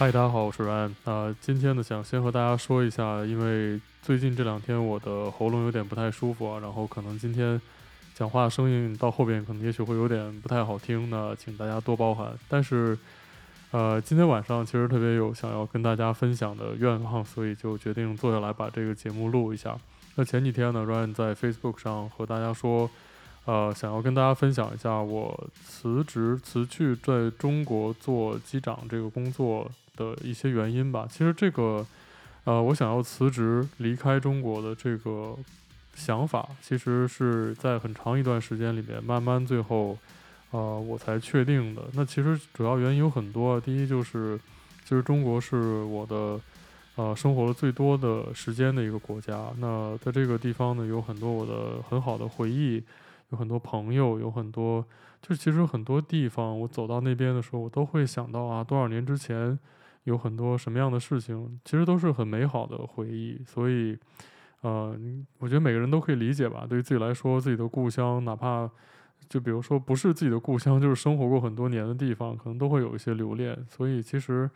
嗨，大家好，我是 Ryan。呃，今天呢，想先和大家说一下，因为最近这两天我的喉咙有点不太舒服啊，然后可能今天讲话声音到后边可能也许会有点不太好听呢，请大家多包涵。但是，呃，今天晚上其实特别有想要跟大家分享的愿望，所以就决定坐下来把这个节目录一下。那前几天呢，Ryan 在 Facebook 上和大家说。呃，想要跟大家分享一下我辞职辞去在中国做机长这个工作的一些原因吧。其实这个，呃，我想要辞职离开中国的这个想法，其实是在很长一段时间里面，慢慢最后，呃，我才确定的。那其实主要原因有很多，第一就是，其实中国是我的，呃，生活了最多的时间的一个国家。那在这个地方呢，有很多我的很好的回忆。有很多朋友，有很多，就其实很多地方，我走到那边的时候，我都会想到啊，多少年之前有很多什么样的事情，其实都是很美好的回忆。所以，呃，我觉得每个人都可以理解吧。对于自己来说，自己的故乡，哪怕就比如说不是自己的故乡，就是生活过很多年的地方，可能都会有一些留恋。所以，其实。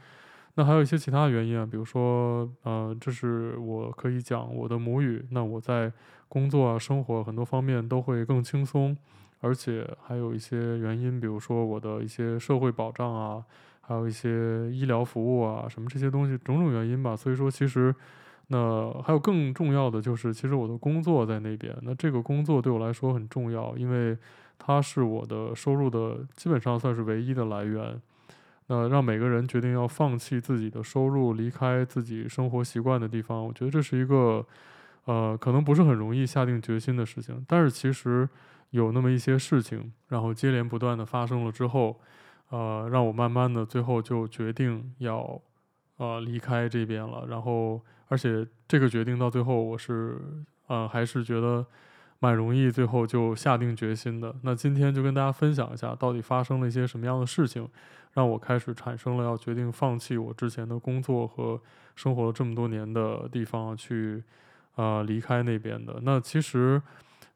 那还有一些其他原因啊，比如说，呃，这是我可以讲我的母语，那我在工作啊、生活很多方面都会更轻松，而且还有一些原因，比如说我的一些社会保障啊，还有一些医疗服务啊，什么这些东西，种种原因吧。所以说，其实，那还有更重要的就是，其实我的工作在那边，那这个工作对我来说很重要，因为它是我的收入的基本上算是唯一的来源。那让每个人决定要放弃自己的收入，离开自己生活习惯的地方，我觉得这是一个，呃，可能不是很容易下定决心的事情。但是其实有那么一些事情，然后接连不断的发生了之后，呃，让我慢慢的最后就决定要，呃，离开这边了。然后，而且这个决定到最后，我是，呃，还是觉得。蛮容易，最后就下定决心的。那今天就跟大家分享一下，到底发生了一些什么样的事情，让我开始产生了要决定放弃我之前的工作和生活了这么多年的地方，去、呃、离开那边的。那其实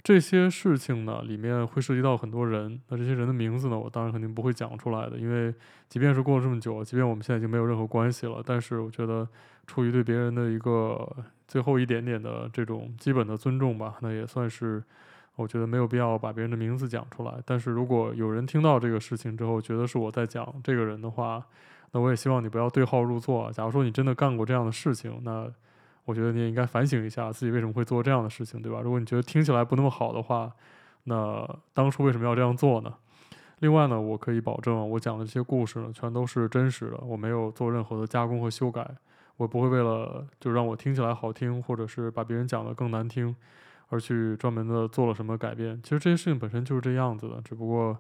这些事情呢，里面会涉及到很多人。那这些人的名字呢，我当然肯定不会讲出来的，因为即便是过了这么久，即便我们现在已经没有任何关系了，但是我觉得出于对别人的一个。最后一点点的这种基本的尊重吧，那也算是，我觉得没有必要把别人的名字讲出来。但是如果有人听到这个事情之后，觉得是我在讲这个人的话，那我也希望你不要对号入座。假如说你真的干过这样的事情，那我觉得你也应该反省一下自己为什么会做这样的事情，对吧？如果你觉得听起来不那么好的话，那当初为什么要这样做呢？另外呢，我可以保证，我讲的这些故事呢，全都是真实的，我没有做任何的加工和修改。我不会为了就让我听起来好听，或者是把别人讲得更难听，而去专门的做了什么改变。其实这些事情本身就是这样子的，只不过，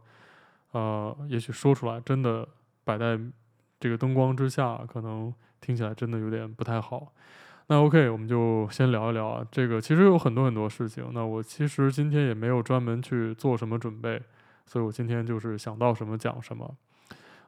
呃，也许说出来真的摆在这个灯光之下，可能听起来真的有点不太好。那 OK，我们就先聊一聊啊，这个其实有很多很多事情。那我其实今天也没有专门去做什么准备，所以我今天就是想到什么讲什么。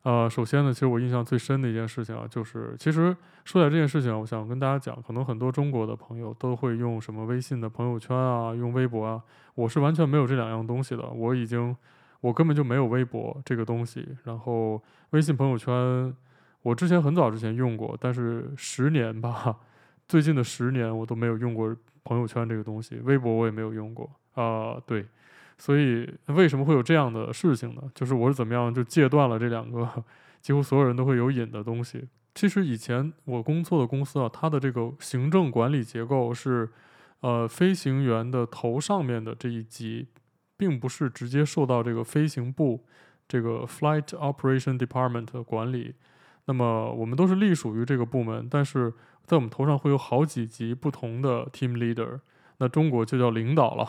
呃，首先呢，其实我印象最深的一件事情啊，就是其实说起来这件事情，我想跟大家讲，可能很多中国的朋友都会用什么微信的朋友圈啊，用微博啊，我是完全没有这两样东西的，我已经，我根本就没有微博这个东西，然后微信朋友圈，我之前很早之前用过，但是十年吧，最近的十年我都没有用过朋友圈这个东西，微博我也没有用过啊，对。所以为什么会有这样的事情呢？就是我是怎么样就戒断了这两个几乎所有人都会有瘾的东西。其实以前我工作的公司啊，它的这个行政管理结构是，呃，飞行员的头上面的这一级，并不是直接受到这个飞行部这个 Flight Operation Department 的管理。那么我们都是隶属于这个部门，但是在我们头上会有好几级不同的 Team Leader，那中国就叫领导了。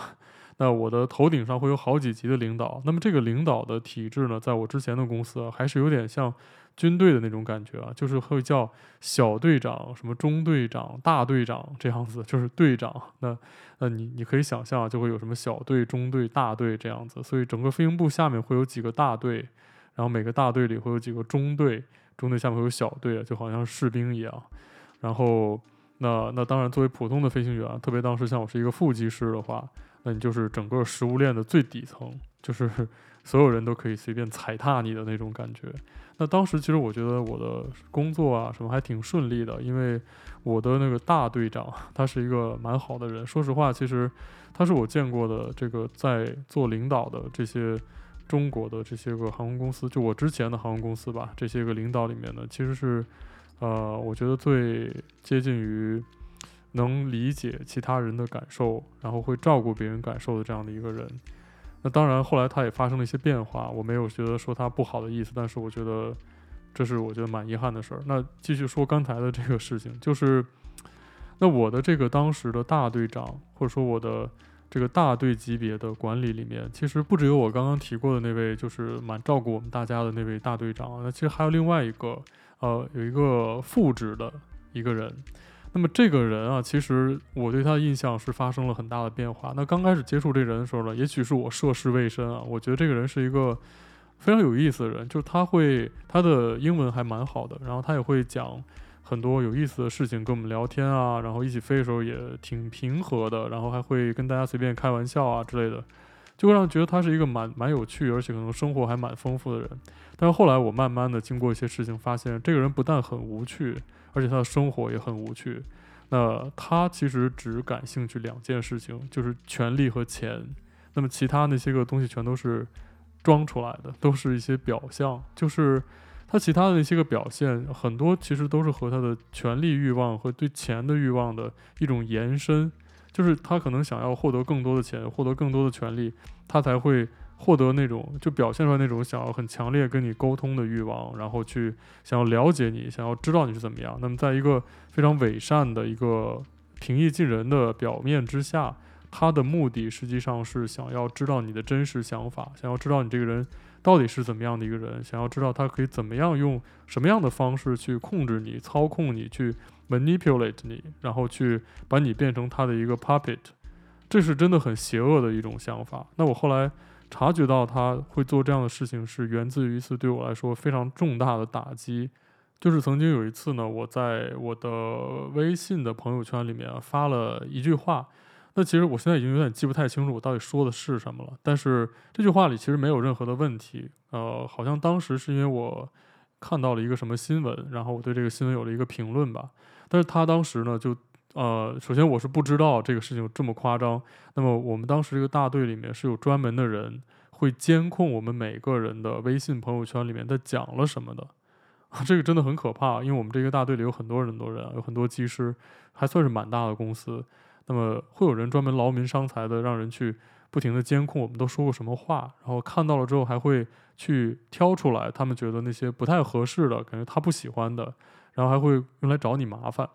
那我的头顶上会有好几级的领导，那么这个领导的体制呢，在我之前的公司还是有点像军队的那种感觉啊，就是会叫小队长、什么中队长、大队长这样子，就是队长。那那你你可以想象，就会有什么小队、中队、大队这样子，所以整个飞行部下面会有几个大队，然后每个大队里会有几个中队，中队下面会有小队，就好像士兵一样。然后那那当然，作为普通的飞行员，特别当时像我是一个副机师的话。那你就是整个食物链的最底层，就是 所有人都可以随便踩踏你的那种感觉。那当时其实我觉得我的工作啊什么还挺顺利的，因为我的那个大队长他是一个蛮好的人。说实话，其实他是我见过的这个在做领导的这些中国的这些个航空公司，就我之前的航空公司吧，这些个领导里面呢，其实是呃，我觉得最接近于能理解其他人的感受，然后会照顾别人感受的这样的一个人。那当然，后来他也发生了一些变化，我没有觉得说他不好的意思，但是我觉得这是我觉得蛮遗憾的事儿。那继续说刚才的这个事情，就是那我的这个当时的大队长，或者说我的这个大队级别的管理里面，其实不只有我刚刚提过的那位，就是蛮照顾我们大家的那位大队长，那其实还有另外一个，呃，有一个副职的一个人。那么这个人啊，其实我对他的印象是发生了很大的变化。那刚开始接触这人的时候呢，也许是我涉世未深啊，我觉得这个人是一个非常有意思的人，就是他会他的英文还蛮好的，然后他也会讲很多有意思的事情跟我们聊天啊，然后一起飞的时候也挺平和的，然后还会跟大家随便开玩笑啊之类的，就会让觉得他是一个蛮蛮有趣，而且可能生活还蛮丰富的人。但是后来我慢慢的经过一些事情，发现这个人不但很无趣。而且他的生活也很无趣，那他其实只感兴趣两件事情，就是权力和钱。那么其他那些个东西全都是装出来的，都是一些表象。就是他其他的那些个表现，很多其实都是和他的权力欲望和对钱的欲望的一种延伸。就是他可能想要获得更多的钱，获得更多的权力，他才会。获得那种就表现出来那种想要很强烈跟你沟通的欲望，然后去想要了解你，想要知道你是怎么样。那么在一个非常伪善的一个平易近人的表面之下，他的目的实际上是想要知道你的真实想法，想要知道你这个人到底是怎么样的一个人，想要知道他可以怎么样用什么样的方式去控制你、操控你、去 manipulate 你，然后去把你变成他的一个 puppet。这是真的很邪恶的一种想法。那我后来。察觉到他会做这样的事情，是源自于一次对我来说非常重大的打击。就是曾经有一次呢，我在我的微信的朋友圈里面发了一句话。那其实我现在已经有点记不太清楚我到底说的是什么了。但是这句话里其实没有任何的问题。呃，好像当时是因为我看到了一个什么新闻，然后我对这个新闻有了一个评论吧。但是他当时呢就。呃，首先我是不知道这个事情有这么夸张。那么我们当时这个大队里面是有专门的人会监控我们每个人的微信朋友圈里面在讲了什么的。这个真的很可怕，因为我们这个大队里有很多人很多人，有很多技师，还算是蛮大的公司。那么会有人专门劳民伤财的，让人去不停的监控我们都说过什么话，然后看到了之后还会去挑出来他们觉得那些不太合适的，感觉他不喜欢的，然后还会用来找你麻烦。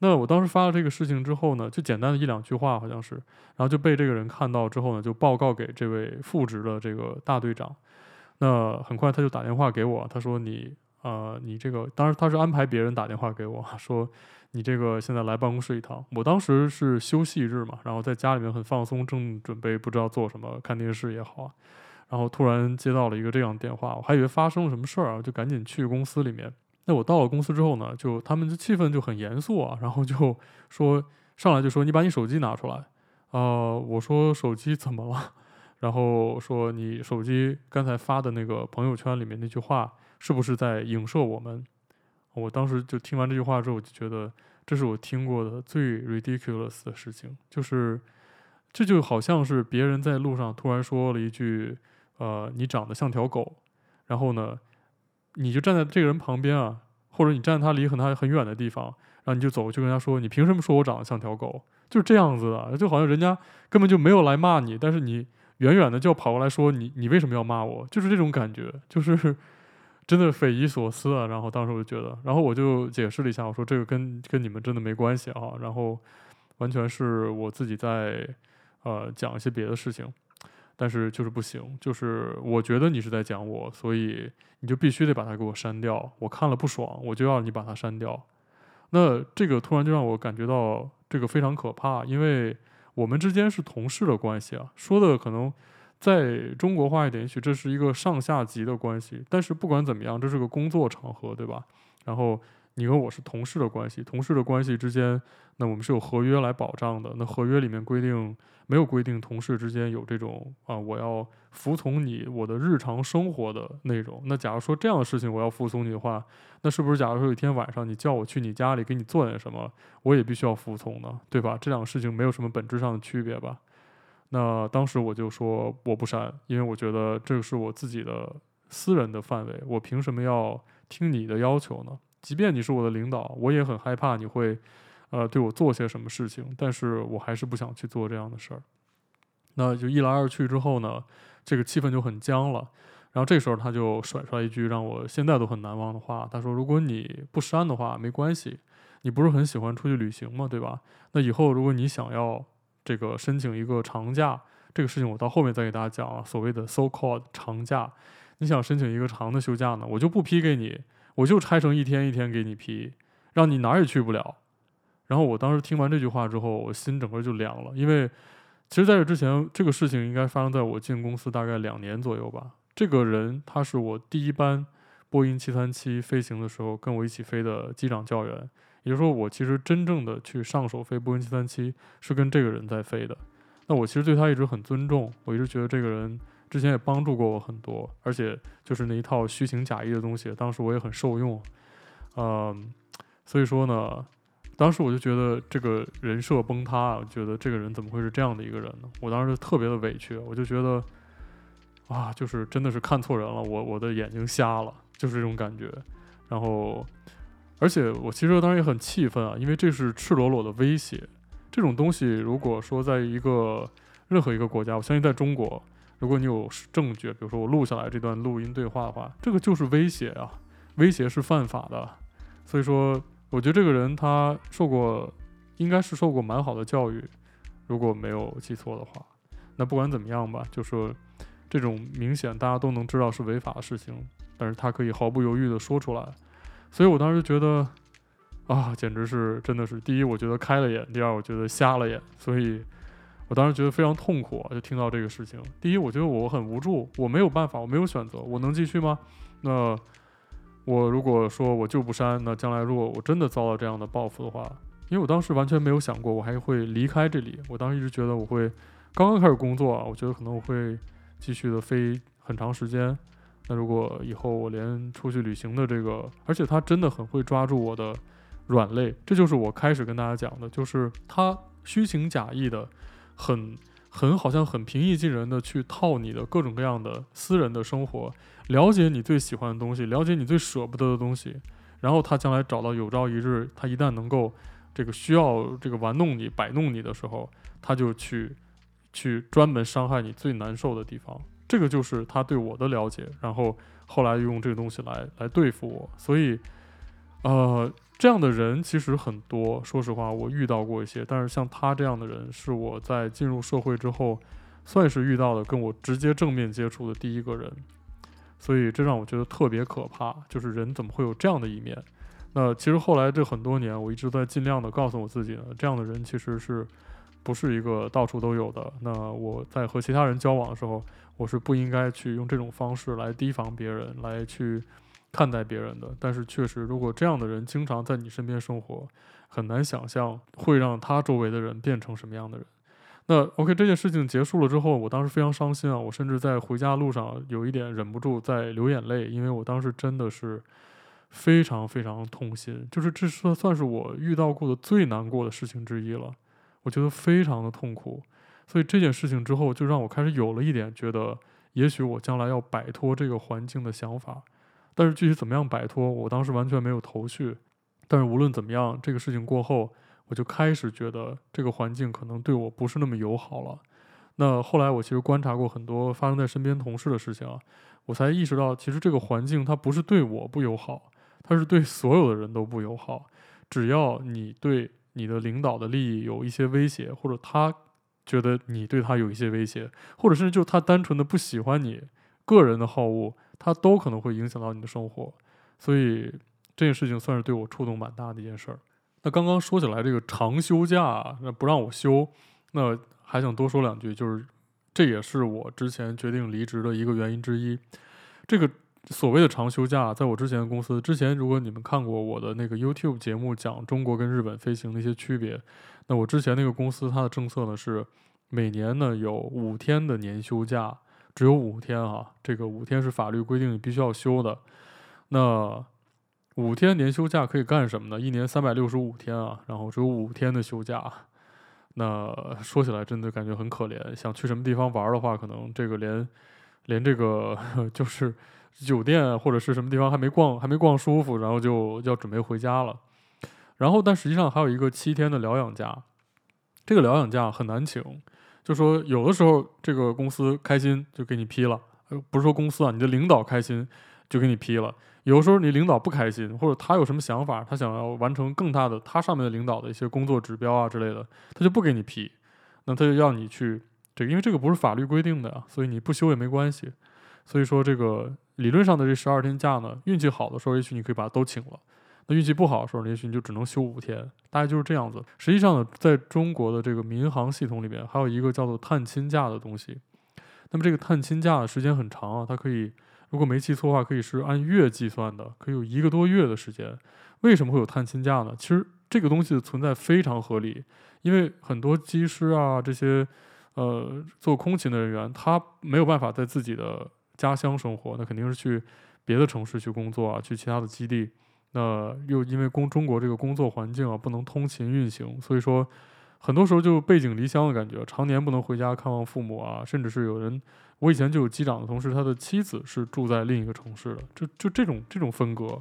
那我当时发了这个事情之后呢，就简单的一两句话好像是，然后就被这个人看到之后呢，就报告给这位副职的这个大队长。那很快他就打电话给我，他说你呃你这个，当时他是安排别人打电话给我，说你这个现在来办公室一趟。我当时是休息日嘛，然后在家里面很放松，正准备不知道做什么，看电视也好啊，然后突然接到了一个这样的电话，我还以为发生了什么事儿啊，就赶紧去公司里面。那我到了公司之后呢，就他们的气氛就很严肃啊，然后就说上来就说你把你手机拿出来，呃，我说手机怎么了？然后说你手机刚才发的那个朋友圈里面那句话是不是在影射我们？我当时就听完这句话之后，我就觉得这是我听过的最 ridiculous 的事情，就是这就好像是别人在路上突然说了一句，呃，你长得像条狗，然后呢，你就站在这个人旁边啊，或者你站在他离很他很远的地方，然后你就走过去跟他说：“你凭什么说我长得像条狗？”就是这样子的，就好像人家根本就没有来骂你，但是你远远的就要跑过来说：“你你为什么要骂我？”就是这种感觉，就是真的匪夷所思啊。然后当时我就觉得，然后我就解释了一下，我说：“这个跟跟你们真的没关系啊。”然后完全是我自己在呃讲一些别的事情。但是就是不行，就是我觉得你是在讲我，所以你就必须得把它给我删掉。我看了不爽，我就要你把它删掉。那这个突然就让我感觉到这个非常可怕，因为我们之间是同事的关系啊。说的可能在中国话一点，也许这是一个上下级的关系。但是不管怎么样，这是个工作场合，对吧？然后你和我是同事的关系，同事的关系之间，那我们是有合约来保障的。那合约里面规定没有规定同事之间有这种啊，我要服从你我的日常生活的内容。那假如说这样的事情我要服从你的话，那是不是假如说有一天晚上你叫我去你家里给你做点什么，我也必须要服从呢？对吧？这两个事情没有什么本质上的区别吧？那当时我就说我不删，因为我觉得这个是我自己的私人的范围，我凭什么要听你的要求呢？即便你是我的领导，我也很害怕你会，呃，对我做些什么事情。但是我还是不想去做这样的事儿。那就一来二去之后呢，这个气氛就很僵了。然后这时候他就甩出来一句让我现在都很难忘的话，他说：“如果你不删的话，没关系。你不是很喜欢出去旅行吗？对吧？那以后如果你想要这个申请一个长假，这个事情我到后面再给大家讲啊。所谓的 so-called 长假，你想申请一个长的休假呢，我就不批给你。”我就拆成一天一天给你批，让你哪儿也去不了。然后我当时听完这句话之后，我心整个就凉了，因为其实在这之前，这个事情应该发生在我进公司大概两年左右吧。这个人他是我第一班波音七三七飞行的时候跟我一起飞的机长教员，也就是说，我其实真正的去上手飞波音七三七是跟这个人在飞的。那我其实对他一直很尊重，我一直觉得这个人。之前也帮助过我很多，而且就是那一套虚情假意的东西，当时我也很受用，嗯，所以说呢，当时我就觉得这个人设崩塌，我觉得这个人怎么会是这样的一个人呢？我当时特别的委屈，我就觉得，啊，就是真的是看错人了，我我的眼睛瞎了，就是这种感觉。然后，而且我其实当时也很气愤啊，因为这是赤裸裸的威胁，这种东西如果说在一个任何一个国家，我相信在中国。如果你有证据，比如说我录下来这段录音对话的话，这个就是威胁啊，威胁是犯法的。所以说，我觉得这个人他受过，应该是受过蛮好的教育，如果没有记错的话。那不管怎么样吧，就说这种明显大家都能知道是违法的事情，但是他可以毫不犹豫地说出来，所以我当时觉得啊，简直是真的是，第一我觉得开了眼，第二我觉得瞎了眼，所以。我当时觉得非常痛苦，就听到这个事情。第一，我觉得我很无助，我没有办法，我没有选择，我能继续吗？那我如果说我就不删，那将来如果我真的遭到这样的报复的话，因为我当时完全没有想过我还会离开这里。我当时一直觉得我会刚刚开始工作啊，我觉得可能我会继续的飞很长时间。那如果以后我连出去旅行的这个，而且他真的很会抓住我的软肋，这就是我开始跟大家讲的，就是他虚情假意的。很很好像很平易近人的去套你的各种各样的私人的生活，了解你最喜欢的东西，了解你最舍不得的东西，然后他将来找到有朝一日，他一旦能够这个需要这个玩弄你、摆弄你的时候，他就去去专门伤害你最难受的地方。这个就是他对我的了解，然后后来用这个东西来来对付我，所以，呃。这样的人其实很多，说实话，我遇到过一些。但是像他这样的人，是我在进入社会之后，算是遇到的跟我直接正面接触的第一个人。所以这让我觉得特别可怕，就是人怎么会有这样的一面？那其实后来这很多年，我一直在尽量的告诉我自己呢，这样的人其实是不是一个到处都有的。那我在和其他人交往的时候，我是不应该去用这种方式来提防别人，来去。看待别人的，但是确实，如果这样的人经常在你身边生活，很难想象会让他周围的人变成什么样的人。那 OK，这件事情结束了之后，我当时非常伤心啊，我甚至在回家路上有一点忍不住在流眼泪，因为我当时真的是非常非常痛心，就是这算算是我遇到过的最难过的事情之一了，我觉得非常的痛苦。所以这件事情之后，就让我开始有了一点觉得，也许我将来要摆脱这个环境的想法。但是具体怎么样摆脱，我当时完全没有头绪。但是无论怎么样，这个事情过后，我就开始觉得这个环境可能对我不是那么友好了。那后来我其实观察过很多发生在身边同事的事情啊，我才意识到，其实这个环境它不是对我不友好，它是对所有的人都不友好。只要你对你的领导的利益有一些威胁，或者他觉得你对他有一些威胁，或者甚至就他单纯的不喜欢你个人的好恶。他都可能会影响到你的生活，所以这件事情算是对我触动蛮大的一件事儿。那刚刚说起来这个长休假，那不让我休，那还想多说两句，就是这也是我之前决定离职的一个原因之一。这个所谓的长休假，在我之前的公司，之前如果你们看过我的那个 YouTube 节目，讲中国跟日本飞行的一些区别，那我之前那个公司它的政策呢是每年呢有五天的年休假，只有五天啊，这个五天是法律规定你必须要休的。那五天年休假可以干什么呢？一年三百六十五天啊，然后只有五天的休假，那说起来真的感觉很可怜。想去什么地方玩的话，可能这个连连这个 就是。酒店或者是什么地方还没逛，还没逛舒服，然后就要准备回家了。然后，但实际上还有一个七天的疗养假，这个疗养假很难请。就说有的时候这个公司开心就给你批了，不是说公司啊，你的领导开心就给你批了。有的时候你领导不开心，或者他有什么想法，他想要完成更大的他上面的领导的一些工作指标啊之类的，他就不给你批。那他就要你去这个，因为这个不是法律规定的啊，所以你不休也没关系。所以说这个。理论上的这十二天假呢，运气好的时候，也许你可以把它都请了；那运气不好的时候，也许你就只能休五天，大概就是这样子。实际上呢，在中国的这个民航系统里面，还有一个叫做探亲假的东西。那么这个探亲假的时间很长啊，它可以，如果没记错的话，可以是按月计算的，可以有一个多月的时间。为什么会有探亲假呢？其实这个东西的存在非常合理，因为很多机师啊，这些呃做空勤的人员，他没有办法在自己的。家乡生活，那肯定是去别的城市去工作啊，去其他的基地。那又因为工中国这个工作环境啊，不能通勤运行，所以说很多时候就背井离乡的感觉，常年不能回家看望父母啊。甚至是有人，我以前就有机长的同事，他的妻子是住在另一个城市的，就就这种这种分隔。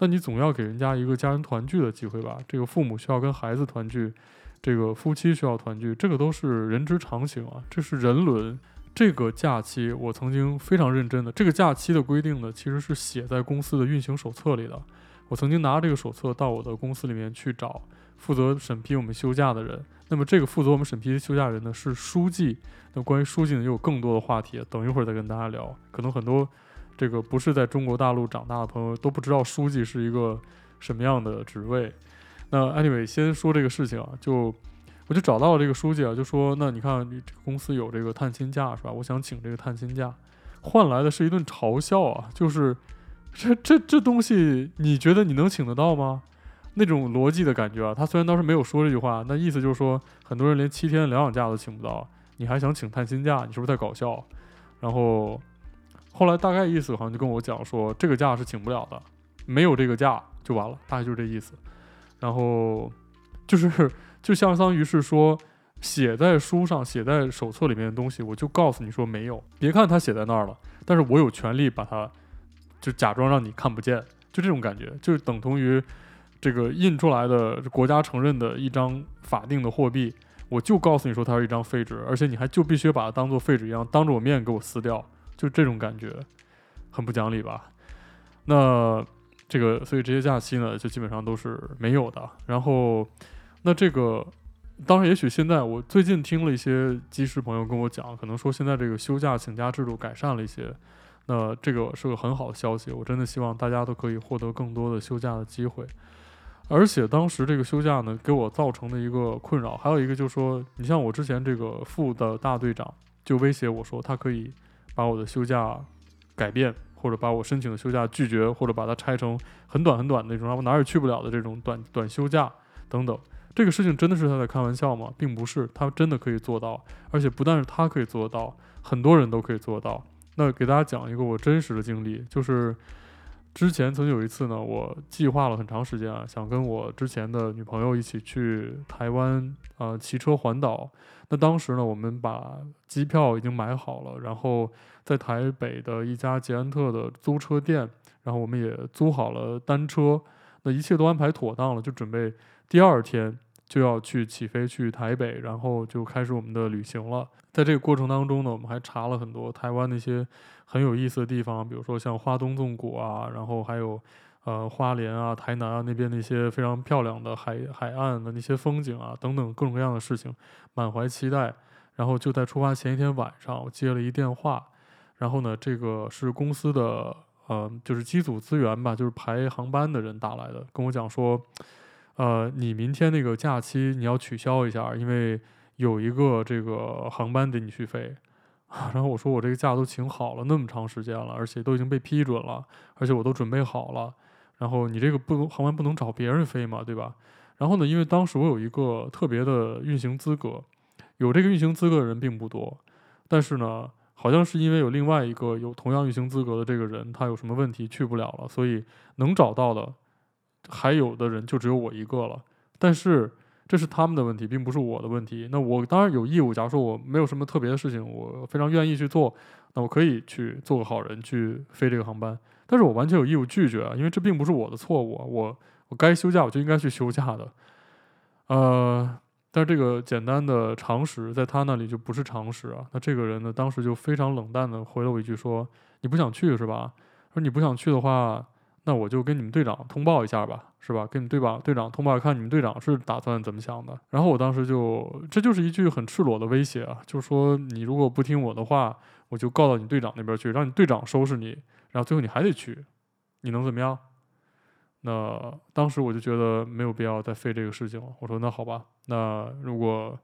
那你总要给人家一个家人团聚的机会吧？这个父母需要跟孩子团聚，这个夫妻需要团聚，这个都是人之常情啊，这是人伦。这个假期我曾经非常认真的，这个假期的规定呢，其实是写在公司的运行手册里的。我曾经拿着这个手册到我的公司里面去找负责审批我们休假的人。那么这个负责我们审批休假的人呢，是书记。那关于书记呢，也有更多的话题，等一会儿再跟大家聊。可能很多这个不是在中国大陆长大的朋友都不知道书记是一个什么样的职位。那 anyway，先说这个事情啊，就。我就找到了这个书记啊，就说：“那你看，你这个公司有这个探亲假是吧？我想请这个探亲假，换来的是一顿嘲笑啊！就是这这这东西，你觉得你能请得到吗？那种逻辑的感觉啊。他虽然当时没有说这句话，那意思就是说，很多人连七天疗养假都请不到，你还想请探亲假？你是不是在搞笑？然后后来大概意思好像就跟我讲说，这个假是请不了的，没有这个假就完了，大概就是这意思。然后就是。”就相当于是说，写在书上、写在手册里面的东西，我就告诉你说没有。别看他写在那儿了，但是我有权利把它，就假装让你看不见，就这种感觉，就等同于这个印出来的国家承认的一张法定的货币，我就告诉你说它是一张废纸，而且你还就必须把它当做废纸一样，当着我面给我撕掉，就这种感觉，很不讲理吧？那这个，所以这些假期呢，就基本上都是没有的。然后。那这个，当然，也许现在我最近听了一些机师朋友跟我讲，可能说现在这个休假请假制度改善了一些，那这个是个很好的消息。我真的希望大家都可以获得更多的休假的机会。而且当时这个休假呢，给我造成的一个困扰，还有一个就是说，你像我之前这个副的大队长就威胁我说，他可以把我的休假改变，或者把我申请的休假拒绝，或者把它拆成很短很短的那种，让我哪儿也去不了的这种短短休假等等。这个事情真的是他在开玩笑吗？并不是，他真的可以做到，而且不但是他可以做到，很多人都可以做到。那给大家讲一个我真实的经历，就是之前曾经有一次呢，我计划了很长时间啊，想跟我之前的女朋友一起去台湾啊，骑车环岛。那当时呢，我们把机票已经买好了，然后在台北的一家捷安特的租车店，然后我们也租好了单车，那一切都安排妥当了，就准备第二天。就要去起飞去台北，然后就开始我们的旅行了。在这个过程当中呢，我们还查了很多台湾那些很有意思的地方，比如说像花东纵谷啊，然后还有呃花莲啊、台南啊那边那些非常漂亮的海海岸的那些风景啊等等各种各样的事情，满怀期待。然后就在出发前一天晚上，我接了一电话，然后呢，这个是公司的呃就是机组资源吧，就是排航班的人打来的，跟我讲说。呃，你明天那个假期你要取消一下，因为有一个这个航班得你去飞。然后我说我这个假都请好了那么长时间了，而且都已经被批准了，而且我都准备好了。然后你这个不能航班不能找别人飞嘛，对吧？然后呢，因为当时我有一个特别的运行资格，有这个运行资格的人并不多，但是呢，好像是因为有另外一个有同样运行资格的这个人，他有什么问题去不了了，所以能找到的还有的人就只有我一个了。但是这是他们的问题，并不是我的问题。那我当然有义务，假如说我没有什么特别的事情，我非常愿意去做，那我可以去做个好人，去飞这个航班。但是我完全有义务拒绝啊，因为这并不是我的错误，我我该休假我就应该去休假的，呃，但是这个简单的常识在他那里就不是常识啊。那这个人呢，当时就非常冷淡的回了我一句说：“你不想去是吧？说你不想去的话，那我就跟你们队长通报一下吧，是吧？跟你们队长队长通报，看你们队长是打算怎么想的。”然后我当时就这就是一句很赤裸的威胁啊，就是说你如果不听我的话，我就告到你队长那边去，让你队长收拾你。然后最后你还得去，你能怎么样？那当时我就觉得没有必要再费这个事情了。我说那好吧，那如果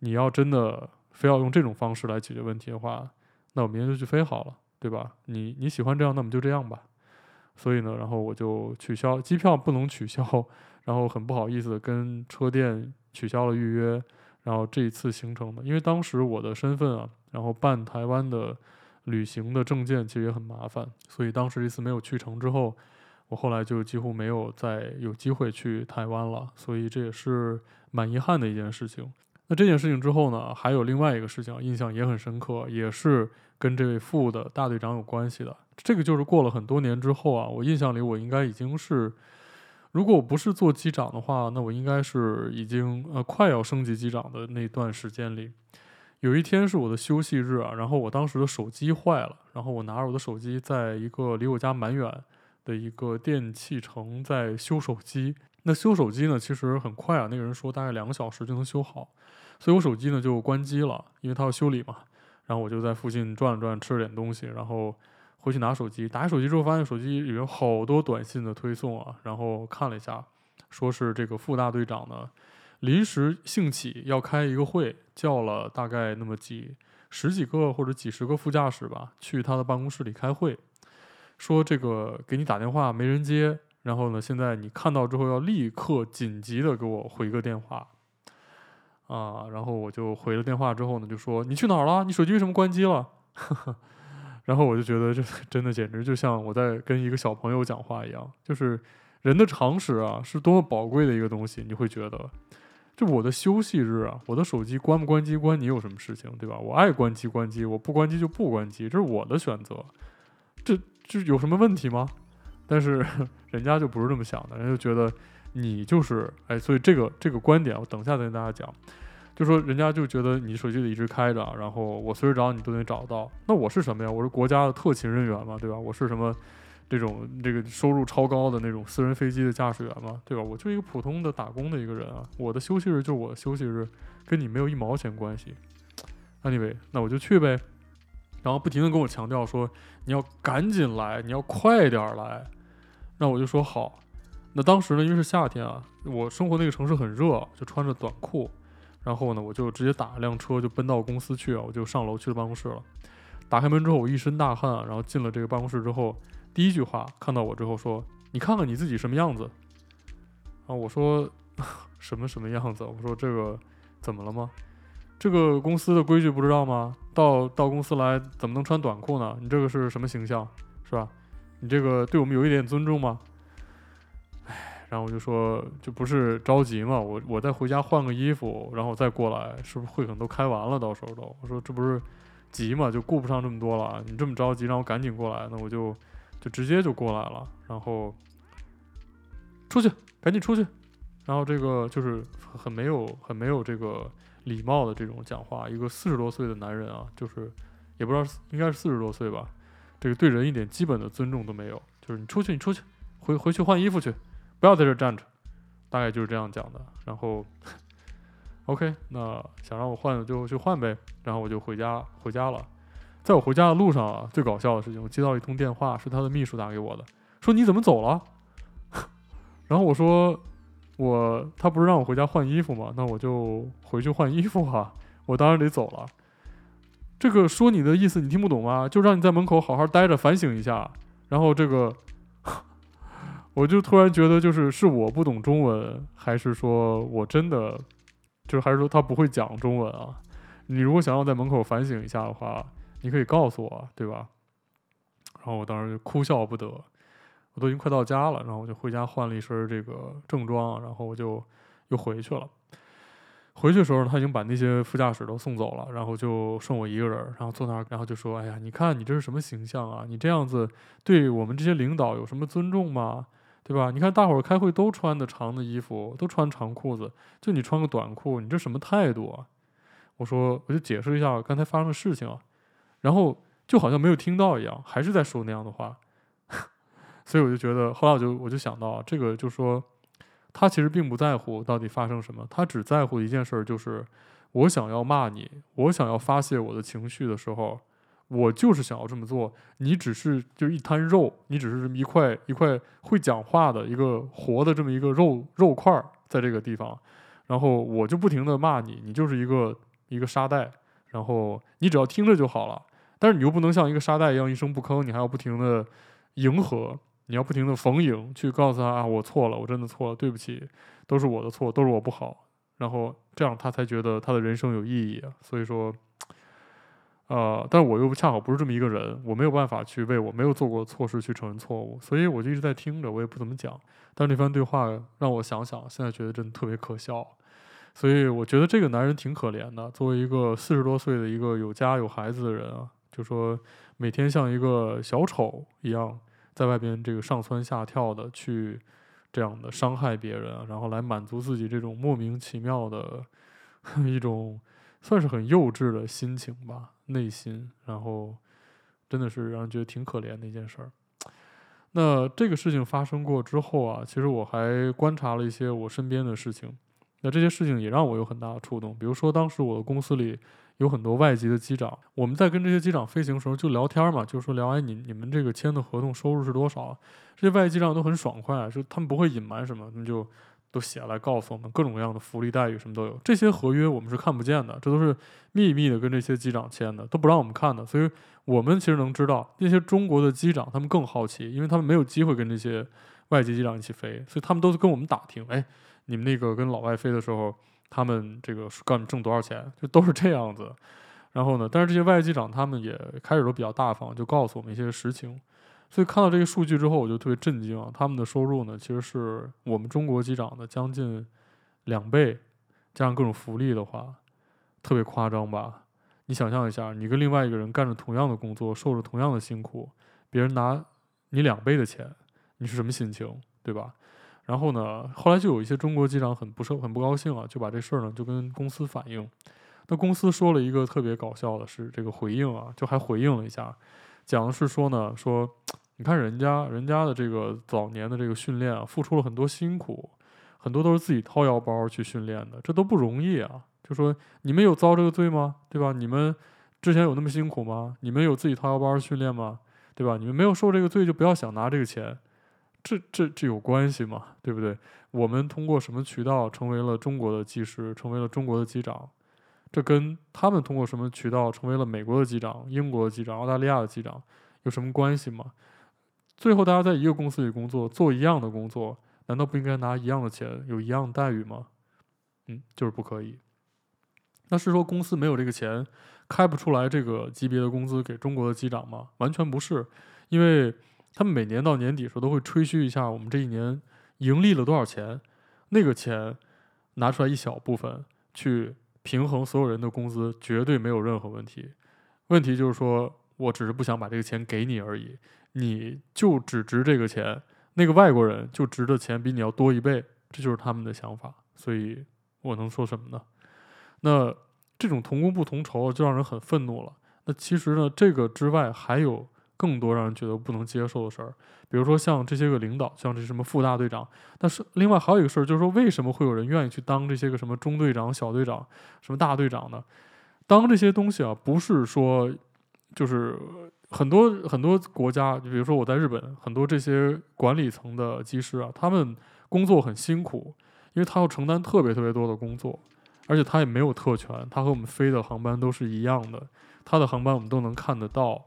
你要真的非要用这种方式来解决问题的话，那我明天就去飞好了，对吧？你你喜欢这样，那我们就这样吧。所以呢，然后我就取消机票，不能取消，然后很不好意思跟车店取消了预约。然后这一次行程呢，因为当时我的身份啊，然后办台湾的。旅行的证件其实也很麻烦，所以当时这次没有去成之后，我后来就几乎没有再有机会去台湾了，所以这也是蛮遗憾的一件事情。那这件事情之后呢，还有另外一个事情印象也很深刻，也是跟这位副的大队长有关系的。这个就是过了很多年之后啊，我印象里我应该已经是，如果我不是做机长的话，那我应该是已经呃快要升级机长的那段时间里。有一天是我的休息日啊，然后我当时的手机坏了，然后我拿着我的手机，在一个离我家蛮远的一个电器城在修手机。那修手机呢，其实很快啊，那个人说大概两个小时就能修好，所以我手机呢就关机了，因为他要修理嘛。然后我就在附近转了转，吃了点东西，然后回去拿手机。打开手机之后，发现手机里有好多短信的推送啊，然后看了一下，说是这个副大队长呢。临时兴起要开一个会，叫了大概那么几十几个或者几十个副驾驶吧，去他的办公室里开会，说这个给你打电话没人接，然后呢，现在你看到之后要立刻紧急的给我回个电话，啊，然后我就回了电话之后呢，就说你去哪儿了？你手机为什么关机了？然后我就觉得这真的简直就像我在跟一个小朋友讲话一样，就是人的常识啊，是多么宝贵的一个东西，你会觉得。就我的休息日啊，我的手机关不关机关你有什么事情，对吧？我爱关机关机，我不关机就不关机，这是我的选择，这这有什么问题吗？但是 人家就不是这么想的，人家就觉得你就是哎，所以这个这个观点我等下再跟大家讲，就说人家就觉得你手机得一直开着，然后我随时找你都能找到，那我是什么呀？我是国家的特勤人员嘛，对吧？我是什么？这种这个收入超高的那种私人飞机的驾驶员嘛，对吧？我就一个普通的打工的一个人啊，我的休息日就是我的休息日，跟你没有一毛钱关系。Anyway，那我就去呗。然后不停地跟我强调说，你要赶紧来，你要快点来。那我就说好。那当时呢，因为是夏天啊，我生活那个城市很热，就穿着短裤。然后呢，我就直接打了辆车就奔到公司去啊，我就上楼去了办公室了。打开门之后，我一身大汗，然后进了这个办公室之后。第一句话看到我之后说：“你看看你自己什么样子。”啊，我说 什么什么样子？我说这个怎么了吗？这个公司的规矩不知道吗？到到公司来怎么能穿短裤呢？你这个是什么形象，是吧？你这个对我们有一点尊重吗？哎，然后我就说，就不是着急嘛，我我再回家换个衣服，然后再过来，是不是会可能都开完了？到时候都，我说这不是急嘛，就顾不上这么多了。你这么着急，让我赶紧过来，那我就。就直接就过来了，然后出去，赶紧出去，然后这个就是很没有、很没有这个礼貌的这种讲话。一个四十多岁的男人啊，就是也不知道应该是四十多岁吧，这个对人一点基本的尊重都没有。就是你出去，你出去，回回去换衣服去，不要在这站着。大概就是这样讲的。然后，OK，那想让我换就去换呗。然后我就回家回家了。在我回家的路上啊，最搞笑的事情，我接到一通电话，是他的秘书打给我的，说你怎么走了？然后我说我他不是让我回家换衣服吗？那我就回去换衣服哈，我当然得走了。这个说你的意思你听不懂吗？就让你在门口好好待着，反省一下。然后这个，我就突然觉得，就是是我不懂中文，还是说我真的，就是还是说他不会讲中文啊？你如果想要在门口反省一下的话，你可以告诉我，对吧？然后我当时就哭笑不得，我都已经快到家了，然后我就回家换了一身这个正装，然后我就又回去了。回去的时候，他已经把那些副驾驶都送走了，然后就剩我一个人，然后坐那儿，然后就说：“哎呀，你看你这是什么形象啊？你这样子对我们这些领导有什么尊重吗？对吧？你看大伙儿开会都穿的长的衣服，都穿长裤子，就你穿个短裤，你这什么态度啊？”我说：“我就解释一下刚才发生的事情啊。”然后就好像没有听到一样，还是在说那样的话。所以我就觉得，后来我就我就想到，这个就说。他其实并不在乎到底发生什么，他只在乎一件事儿，就是我想要骂你，我想要发泄我的情绪的时候，我就是想要这么做。你只是就一滩肉，你只是这么一块一块会讲话的一个活的这么一个肉肉块在这个地方，然后我就不停地骂你，你就是一个一个沙袋，然后你只要听着就好了。但是你又不能像一个沙袋一样一声不吭，你还要不停地迎合。你要不停的逢迎，去告诉他啊，我错了，我真的错了，对不起，都是我的错，都是我不好，然后这样他才觉得他的人生有意义。所以说，呃，但我又恰好不是这么一个人，我没有办法去为我没有做过错事去承认错误，所以我就一直在听着，我也不怎么讲。但那番对话让我想想，现在觉得真的特别可笑。所以我觉得这个男人挺可怜的，作为一个四十多岁的一个有家有孩子的人啊，就说每天像一个小丑一样。在外边这个上蹿下跳的去这样的伤害别人，然后来满足自己这种莫名其妙的 一种算是很幼稚的心情吧，内心，然后真的是让人觉得挺可怜的一件事儿。那这个事情发生过之后啊，其实我还观察了一些我身边的事情，那这些事情也让我有很大的触动。比如说当时我的公司里。有很多外籍的机长，我们在跟这些机长飞行的时候就聊天嘛，就说聊哎，你你们这个签的合同收入是多少？这些外籍机长都很爽快，就他们不会隐瞒什么，他们就都写来告诉我们各种各样的福利待遇什么都有。这些合约我们是看不见的，这都是秘密的跟这些机长签的，都不让我们看的。所以我们其实能知道那些中国的机长，他们更好奇，因为他们没有机会跟这些外籍机长一起飞，所以他们都跟我们打听，哎，你们那个跟老外飞的时候。他们这个告诉你挣多少钱，就都是这样子。然后呢，但是这些外机长他们也开始都比较大方，就告诉我们一些实情。所以看到这个数据之后，我就特别震惊啊！他们的收入呢，其实是我们中国机长的将近两倍，加上各种福利的话，特别夸张吧？你想象一下，你跟另外一个人干着同样的工作，受着同样的辛苦，别人拿你两倍的钱，你是什么心情，对吧？然后呢，后来就有一些中国机长很不受、很不高兴啊，就把这事儿呢就跟公司反映。那公司说了一个特别搞笑的是这个回应啊，就还回应了一下，讲的是说呢，说你看人家人家的这个早年的这个训练啊，付出了很多辛苦，很多都是自己掏腰包去训练的，这都不容易啊。就说你们有遭这个罪吗？对吧？你们之前有那么辛苦吗？你们有自己掏腰包训练吗？对吧？你们没有受这个罪，就不要想拿这个钱。这这这有关系吗？对不对？我们通过什么渠道成为了中国的技师，成为了中国的机长？这跟他们通过什么渠道成为了美国的机长、英国的机长、澳大利亚的机长有什么关系吗？最后大家在一个公司里工作，做一样的工作，难道不应该拿一样的钱，有一样的待遇吗？嗯，就是不可以。那是说公司没有这个钱，开不出来这个级别的工资给中国的机长吗？完全不是，因为。他们每年到年底的时候都会吹嘘一下我们这一年盈利了多少钱，那个钱拿出来一小部分去平衡所有人的工资，绝对没有任何问题。问题就是说我只是不想把这个钱给你而已，你就只值这个钱，那个外国人就值的钱比你要多一倍，这就是他们的想法。所以我能说什么呢？那这种同工不同酬就让人很愤怒了。那其实呢，这个之外还有。更多让人觉得不能接受的事儿，比如说像这些个领导，像这什么副大队长。但是另外还有一个事儿，就是说为什么会有人愿意去当这些个什么中队长、小队长、什么大队长呢？当这些东西啊，不是说就是很多很多国家，就比如说我在日本，很多这些管理层的机师啊，他们工作很辛苦，因为他要承担特别特别多的工作，而且他也没有特权，他和我们飞的航班都是一样的。他的航班我们都能看得到，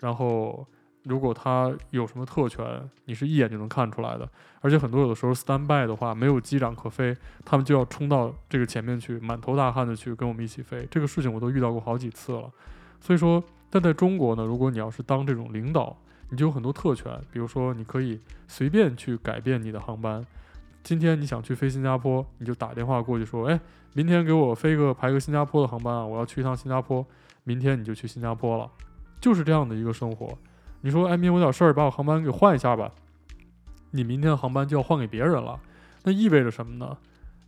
然后如果他有什么特权，你是一眼就能看出来的。而且很多有的时候 stand by 的话，没有机长可飞，他们就要冲到这个前面去，满头大汗的去跟我们一起飞。这个事情我都遇到过好几次了。所以说，但在中国呢，如果你要是当这种领导，你就有很多特权，比如说你可以随便去改变你的航班。今天你想去飞新加坡，你就打电话过去说，哎，明天给我飞个排个新加坡的航班啊，我要去一趟新加坡。明天你就去新加坡了，就是这样的一个生活。你说，哎，明天我有点事儿，把我航班给换一下吧。你明天的航班就要换给别人了，那意味着什么呢？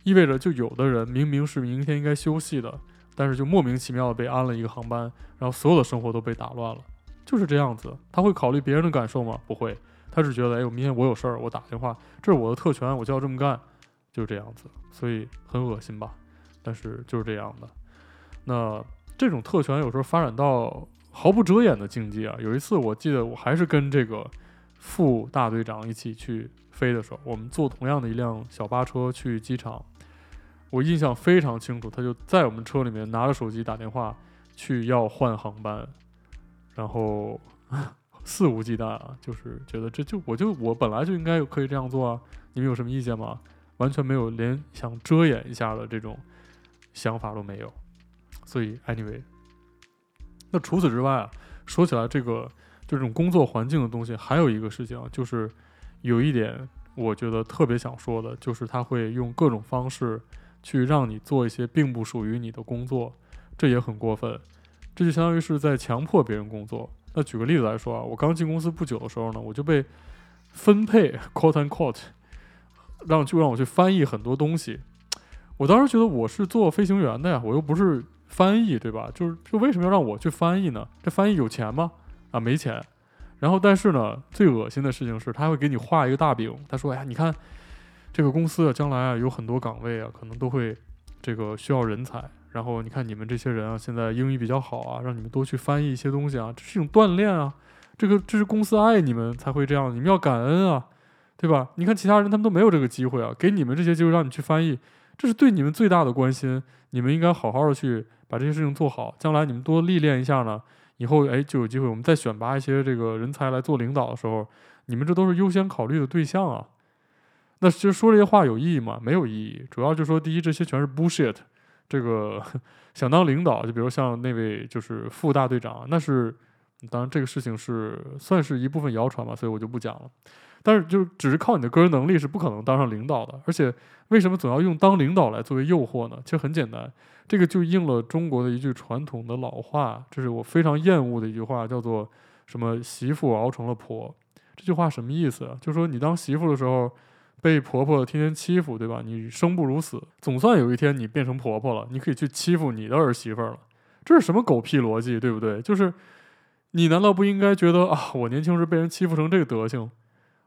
意味着就有的人明明是明天应该休息的，但是就莫名其妙的被安了一个航班，然后所有的生活都被打乱了，就是这样子。他会考虑别人的感受吗？不会，他只觉得，哎，我明天我有事儿，我打电话，这是我的特权，我就要这么干，就是这样子。所以很恶心吧？但是就是这样的。那这种特权有时候发展到毫不遮掩的境界啊。有一次我记得我还是跟这个。副大队长一起去飞的时候，我们坐同样的一辆小巴车去机场，我印象非常清楚。他就在我们车里面拿着手机打电话去要换航班，然后 肆无忌惮啊，就是觉得这就我就我本来就应该可以这样做啊，你们有什么意见吗？完全没有连想遮掩一下的这种想法都没有。所以，anyway，那除此之外啊，说起来这个。这种工作环境的东西，还有一个事情啊，就是有一点我觉得特别想说的，就是他会用各种方式去让你做一些并不属于你的工作，这也很过分，这就相当于是在强迫别人工作。那举个例子来说啊，我刚进公司不久的时候呢，我就被分配 quote unquote 让就让我去翻译很多东西，我当时觉得我是做飞行员的呀，我又不是翻译，对吧？就是就为什么要让我去翻译呢？这翻译有钱吗？啊，没钱，然后但是呢，最恶心的事情是，他会给你画一个大饼。他说：“哎呀，你看，这个公司啊，将来啊有很多岗位啊，可能都会这个需要人才。然后你看你们这些人啊，现在英语比较好啊，让你们多去翻译一些东西啊，这是一种锻炼啊。这个这是公司爱你们才会这样，你们要感恩啊，对吧？你看其他人他们都没有这个机会啊，给你们这些机会让你去翻译，这是对你们最大的关心。你们应该好好的去把这些事情做好，将来你们多历练一下呢。”以后哎，就有机会，我们再选拔一些这个人才来做领导的时候，你们这都是优先考虑的对象啊。那其实说这些话有意义吗？没有意义。主要就说，第一，这些全是 bullshit。这个 想当领导，就比如像那位就是副大队长，那是当然这个事情是算是一部分谣传嘛，所以我就不讲了。但是就只是靠你的个人能力是不可能当上领导的。而且为什么总要用当领导来作为诱惑呢？其实很简单。这个就应了中国的一句传统的老话，这是我非常厌恶的一句话，叫做什么“媳妇熬成了婆”。这句话什么意思？就是说你当媳妇的时候被婆婆天天欺负，对吧？你生不如死，总算有一天你变成婆婆了，你可以去欺负你的儿媳妇了。这是什么狗屁逻辑，对不对？就是你难道不应该觉得啊，我年轻时被人欺负成这个德行，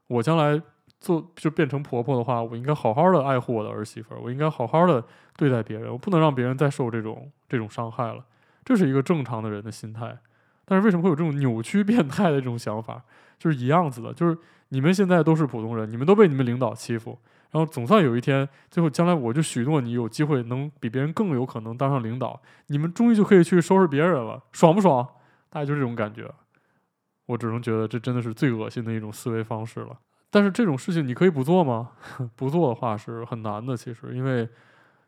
我将来？做就变成婆婆的话，我应该好好的爱护我的儿媳妇儿，我应该好好的对待别人，我不能让别人再受这种这种伤害了。这是一个正常的人的心态。但是为什么会有这种扭曲变态的这种想法？就是一样子的，就是你们现在都是普通人，你们都被你们领导欺负，然后总算有一天，最后将来我就许诺你有机会能比别人更有可能当上领导，你们终于就可以去收拾别人了，爽不爽？大概就这种感觉。我只能觉得这真的是最恶心的一种思维方式了。但是这种事情你可以不做吗？不做的话是很难的，其实，因为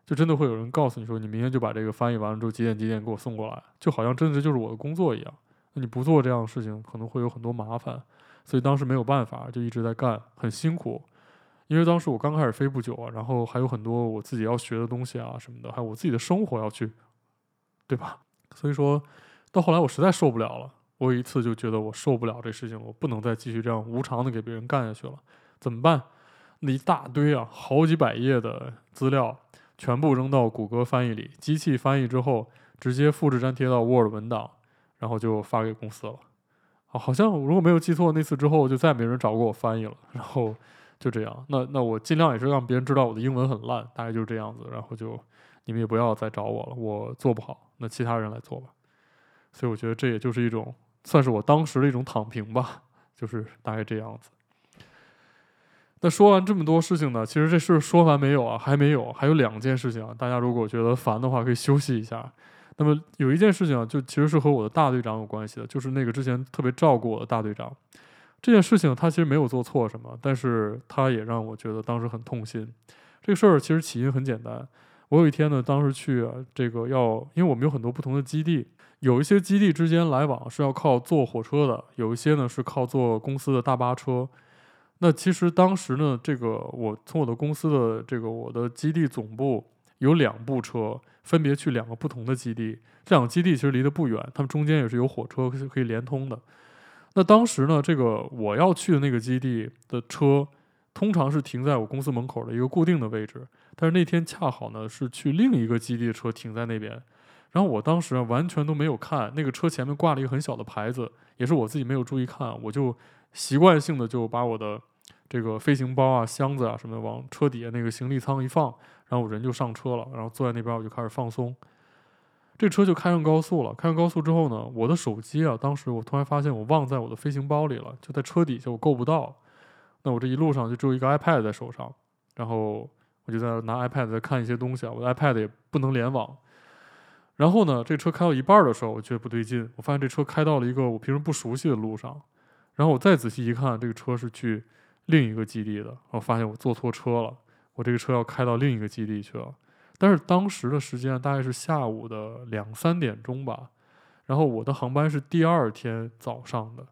就真的会有人告诉你说，你明天就把这个翻译完了之后几点几点给我送过来，就好像真的就是我的工作一样。那你不做这样的事情，可能会有很多麻烦，所以当时没有办法，就一直在干，很辛苦。因为当时我刚开始飞不久啊，然后还有很多我自己要学的东西啊什么的，还有我自己的生活要去，对吧？所以说到后来我实在受不了了。我有一次就觉得我受不了这事情，我不能再继续这样无偿的给别人干下去了，怎么办？那一大堆啊，好几百页的资料，全部扔到谷歌翻译里，机器翻译之后，直接复制粘贴到 Word 文档，然后就发给公司了。啊好像如果没有记错，那次之后就再也没人找过我翻译了。然后就这样，那那我尽量也是让别人知道我的英文很烂，大概就是这样子。然后就你们也不要再找我了，我做不好，那其他人来做吧。所以我觉得这也就是一种。算是我当时的一种躺平吧，就是大概这样子。那说完这么多事情呢，其实这事说完没有啊？还没有，还有两件事情啊。大家如果觉得烦的话，可以休息一下。那么有一件事情啊，就其实是和我的大队长有关系的，就是那个之前特别照顾我的大队长。这件事情他其实没有做错什么，但是他也让我觉得当时很痛心。这个事儿其实起因很简单，我有一天呢，当时去啊，这个要，因为我们有很多不同的基地，有一些基地之间来往是要靠坐火车的，有一些呢是靠坐公司的大巴车。那其实当时呢，这个我从我的公司的这个我的基地总部有两部车，分别去两个不同的基地，这两个基地其实离得不远，他们中间也是有火车可以连通的。那当时呢，这个我要去的那个基地的车，通常是停在我公司门口的一个固定的位置。但是那天恰好呢是去另一个基地的车停在那边，然后我当时完全都没有看那个车前面挂了一个很小的牌子，也是我自己没有注意看，我就习惯性的就把我的这个飞行包啊、箱子啊什么往车底下那个行李舱一放，然后我人就上车了，然后坐在那边我就开始放松。这车就开上高速了。开上高速之后呢，我的手机啊，当时我突然发现我忘在我的飞行包里了，就在车底下，我够不到。那我这一路上就只有一个 iPad 在手上，然后我就在那拿 iPad 在看一些东西啊。我的 iPad 也不能联网。然后呢，这车开到一半的时候，我觉得不对劲，我发现这车开到了一个我平时不熟悉的路上。然后我再仔细一看，这个车是去另一个基地的。我发现我坐错车了，我这个车要开到另一个基地去了。但是当时的时间大概是下午的两三点钟吧，然后我的航班是第二天早上的，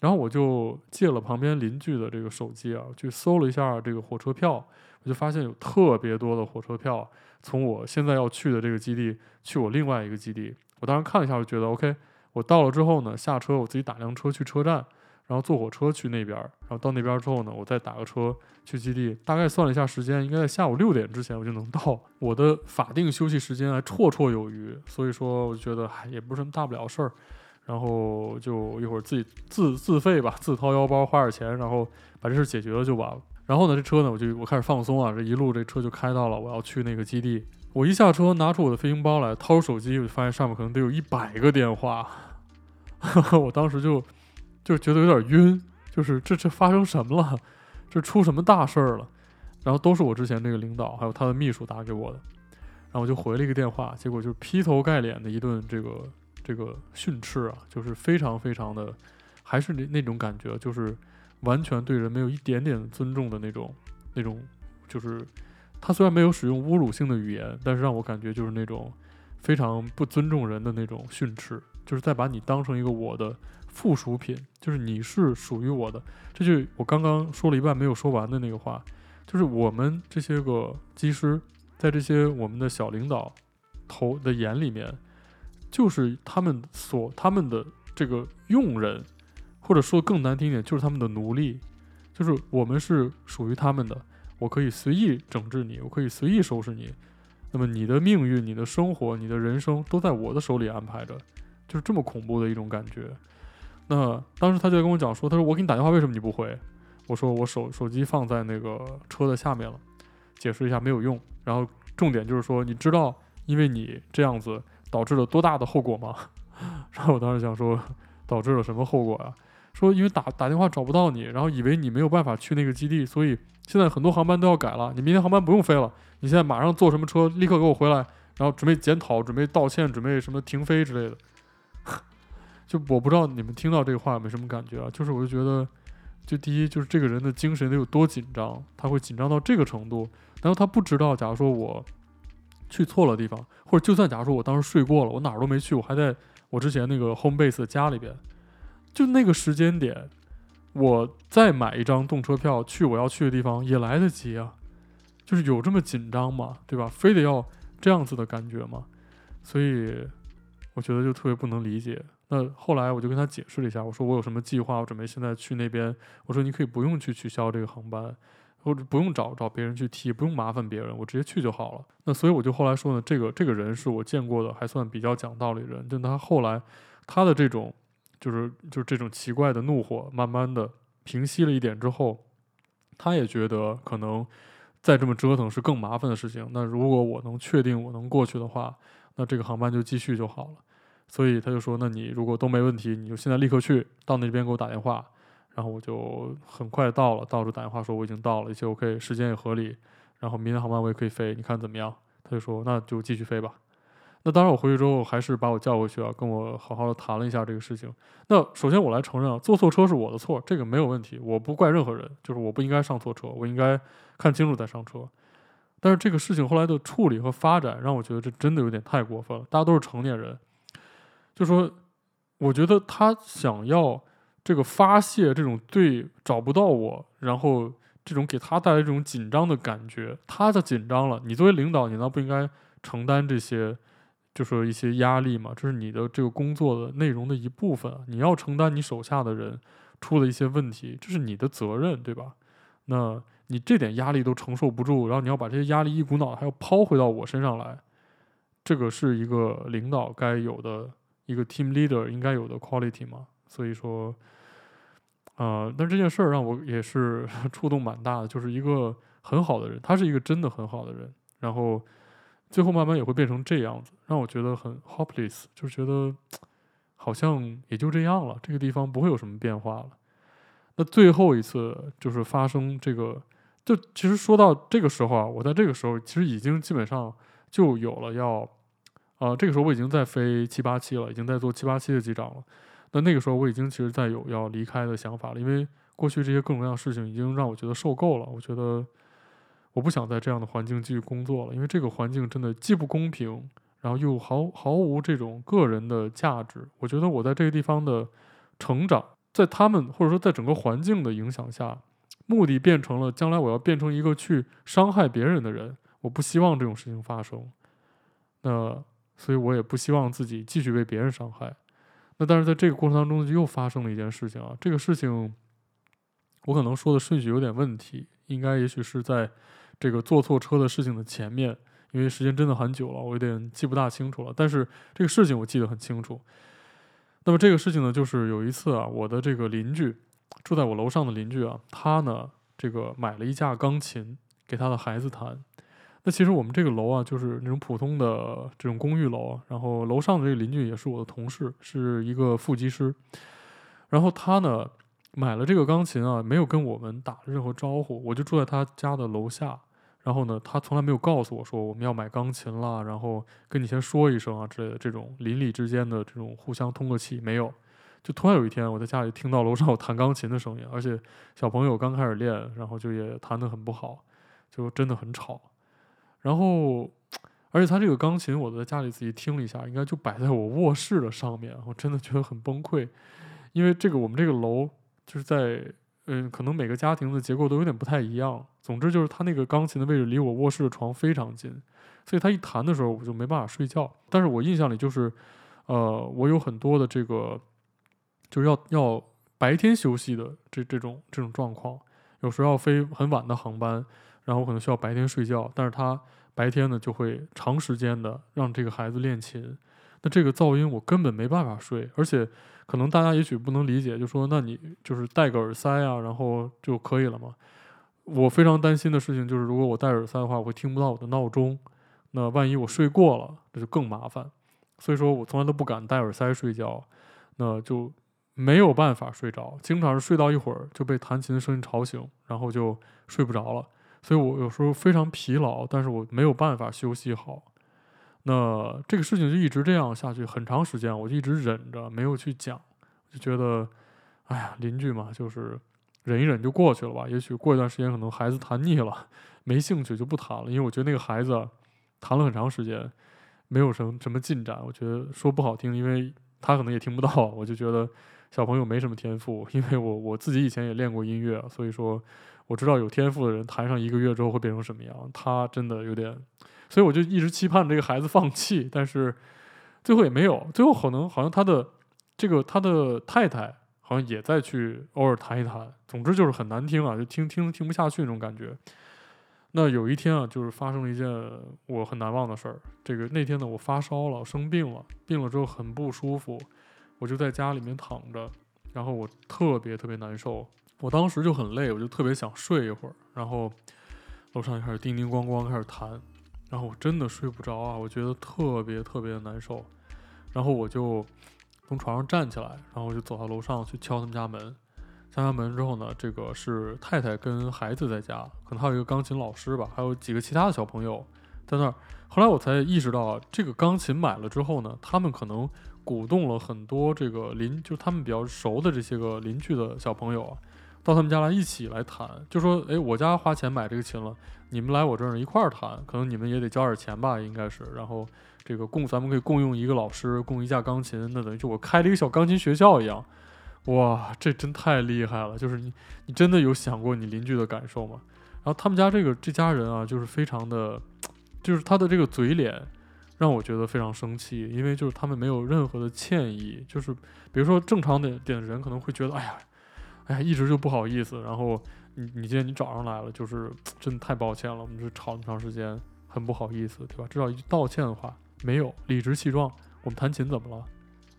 然后我就借了旁边邻居的这个手机啊，去搜了一下这个火车票，我就发现有特别多的火车票从我现在要去的这个基地去我另外一个基地，我当时看了一下，我觉得 OK，我到了之后呢，下车我自己打辆车去车站。然后坐火车去那边，然后到那边之后呢，我再打个车去基地。大概算了一下时间，应该在下午六点之前我就能到。我的法定休息时间还绰绰有余，所以说我觉得还也不是什么大不了事儿。然后就一会儿自己自自费吧，自掏腰包花点钱，然后把这事解决了就完了。然后呢，这车呢，我就我开始放松啊，这一路这车就开到了我要去那个基地。我一下车，拿出我的飞行包来，掏出手机，我就发现上面可能得有一百个电话。我当时就。就觉得有点晕，就是这这发生什么了？这出什么大事儿了？然后都是我之前那个领导还有他的秘书打给我的，然后我就回了一个电话，结果就劈头盖脸的一顿这个这个训斥啊，就是非常非常的，还是那那种感觉，就是完全对人没有一点点尊重的那种那种，就是他虽然没有使用侮辱性的语言，但是让我感觉就是那种非常不尊重人的那种训斥，就是在把你当成一个我的。附属品，就是你是属于我的，这就我刚刚说了一半没有说完的那个话，就是我们这些个机师，在这些我们的小领导头的眼里面，就是他们所他们的这个用人，或者说更难听一点，就是他们的奴隶，就是我们是属于他们的，我可以随意整治你，我可以随意收拾你，那么你的命运、你的生活、你的人生都在我的手里安排着，就是这么恐怖的一种感觉。那当时他就跟我讲说，他说我给你打电话，为什么你不回？我说我手手机放在那个车的下面了，解释一下没有用。然后重点就是说，你知道因为你这样子导致了多大的后果吗？然后我当时想说，导致了什么后果啊？说因为打打电话找不到你，然后以为你没有办法去那个基地，所以现在很多航班都要改了。你明天航班不用飞了，你现在马上坐什么车，立刻给我回来，然后准备检讨，准备道歉，准备什么停飞之类的。就我不知道你们听到这个话有没有什么感觉啊？就是我就觉得，就第一就是这个人的精神得有多紧张，他会紧张到这个程度。然后他不知道，假如说我去错了地方，或者就算假如说我当时睡过了，我哪儿都没去，我还在我之前那个 home base 的家里边，就那个时间点，我再买一张动车票去我要去的地方也来得及啊。就是有这么紧张吗？对吧？非得要这样子的感觉吗？所以我觉得就特别不能理解。那后来我就跟他解释了一下，我说我有什么计划，我准备现在去那边。我说你可以不用去取消这个航班，或者不用找找别人去替，不用麻烦别人，我直接去就好了。那所以我就后来说呢，这个这个人是我见过的还算比较讲道理的人。就他后来他的这种就是就是这种奇怪的怒火，慢慢的平息了一点之后，他也觉得可能再这么折腾是更麻烦的事情。那如果我能确定我能过去的话，那这个航班就继续就好了。所以他就说：“那你如果都没问题，你就现在立刻去到那边给我打电话。”然后我就很快到了，到处打电话说我已经到了，一切 OK，时间也合理。然后明天航班我也可以飞，你看怎么样？他就说：“那就继续飞吧。”那当然，我回去之后还是把我叫过去啊，跟我好好的谈了一下这个事情。那首先我来承认啊，坐错车是我的错，这个没有问题，我不怪任何人，就是我不应该上错车，我应该看清楚再上车。但是这个事情后来的处理和发展，让我觉得这真的有点太过分了。大家都是成年人，就说我觉得他想要这个发泄这种对找不到我，然后这种给他带来这种紧张的感觉，他的紧张了。你作为领导，你难道不应该承担这些？就说一些压力嘛，这是你的这个工作的内容的一部分，你要承担你手下的人出了一些问题，这是你的责任，对吧？那你这点压力都承受不住，然后你要把这些压力一股脑还要抛回到我身上来，这个是一个领导该有的一个 team leader 应该有的 quality 嘛？所以说，啊、呃，但这件事儿让我也是 触动蛮大的，就是一个很好的人，他是一个真的很好的人，然后。最后慢慢也会变成这样子，让我觉得很 hopeless，就是觉得好像也就这样了，这个地方不会有什么变化了。那最后一次就是发生这个，就其实说到这个时候啊，我在这个时候其实已经基本上就有了要，啊、这个时候我已经在飞七八七了，已经在做七八七的机长了。那那个时候我已经其实在有要离开的想法了，因为过去这些各种各样的事情已经让我觉得受够了，我觉得。我不想在这样的环境继续工作了，因为这个环境真的既不公平，然后又毫毫无这种个人的价值。我觉得我在这个地方的成长，在他们或者说在整个环境的影响下，目的变成了将来我要变成一个去伤害别人的人。我不希望这种事情发生，那所以我也不希望自己继续被别人伤害。那但是在这个过程当中就又发生了一件事情啊，这个事情我可能说的顺序有点问题，应该也许是在。这个坐错车的事情的前面，因为时间真的很久了，我有点记不大清楚了。但是这个事情我记得很清楚。那么这个事情呢，就是有一次啊，我的这个邻居住在我楼上的邻居啊，他呢这个买了一架钢琴给他的孩子弹。那其实我们这个楼啊，就是那种普通的这种公寓楼啊。然后楼上的这个邻居也是我的同事，是一个副机师。然后他呢买了这个钢琴啊，没有跟我们打任何招呼，我就住在他家的楼下。然后呢，他从来没有告诉我说我们要买钢琴啦，然后跟你先说一声啊之类的这种邻里之间的这种互相通个气没有。就突然有一天，我在家里听到楼上有弹钢琴的声音，而且小朋友刚开始练，然后就也弹得很不好，就真的很吵。然后，而且他这个钢琴，我在家里自己听了一下，应该就摆在我卧室的上面，我真的觉得很崩溃，因为这个我们这个楼就是在。嗯，可能每个家庭的结构都有点不太一样。总之就是他那个钢琴的位置离我卧室的床非常近，所以他一弹的时候我就没办法睡觉。但是我印象里就是，呃，我有很多的这个就是要要白天休息的这这种这种状况，有时候要飞很晚的航班，然后可能需要白天睡觉，但是他白天呢就会长时间的让这个孩子练琴，那这个噪音我根本没办法睡，而且。可能大家也许不能理解，就说那你就是戴个耳塞啊，然后就可以了嘛。我非常担心的事情就是，如果我戴耳塞的话，我会听不到我的闹钟。那万一我睡过了，那就更麻烦。所以说我从来都不敢戴耳塞睡觉，那就没有办法睡着，经常是睡到一会儿就被弹琴的声音吵醒，然后就睡不着了。所以我有时候非常疲劳，但是我没有办法休息好。那这个事情就一直这样下去很长时间，我就一直忍着没有去讲，就觉得，哎呀，邻居嘛，就是忍一忍就过去了吧。也许过一段时间，可能孩子弹腻了，没兴趣就不弹了。因为我觉得那个孩子弹了很长时间，没有什么什么进展。我觉得说不好听，因为他可能也听不到。我就觉得小朋友没什么天赋，因为我我自己以前也练过音乐，所以说我知道有天赋的人弹上一个月之后会变成什么样。他真的有点。所以我就一直期盼这个孩子放弃，但是最后也没有。最后可能好像他的这个他的太太好像也在去偶尔弹一弹。总之就是很难听啊，就听听听不下去那种感觉。那有一天啊，就是发生了一件我很难忘的事儿。这个那天呢，我发烧了，生病了，病了之后很不舒服，我就在家里面躺着，然后我特别特别难受。我当时就很累，我就特别想睡一会儿，然后楼上就开始叮叮咣咣开始弹。然后我真的睡不着啊，我觉得特别特别的难受，然后我就从床上站起来，然后我就走到楼上去敲他们家门。敲开门之后呢，这个是太太跟孩子在家，可能还有一个钢琴老师吧，还有几个其他的小朋友在那儿。后来我才意识到，这个钢琴买了之后呢，他们可能鼓动了很多这个邻，就他们比较熟的这些个邻居的小朋友啊，到他们家来一起来弹，就说，哎，我家花钱买这个琴了，你们来我这儿一块儿弹，可能你们也得交点钱吧，应该是，然后这个共咱们可以共用一个老师，共一架钢琴，那等于就我开了一个小钢琴学校一样，哇，这真太厉害了，就是你你真的有想过你邻居的感受吗？然后他们家这个这家人啊，就是非常的。就是他的这个嘴脸，让我觉得非常生气，因为就是他们没有任何的歉意，就是比如说正常点点的人可能会觉得，哎呀，哎呀，一直就不好意思，然后你你今天你找上来了，就是真的太抱歉了，我们就吵那么长时间，很不好意思，对吧？至少一句道歉的话没有，理直气壮，我们弹琴怎么了？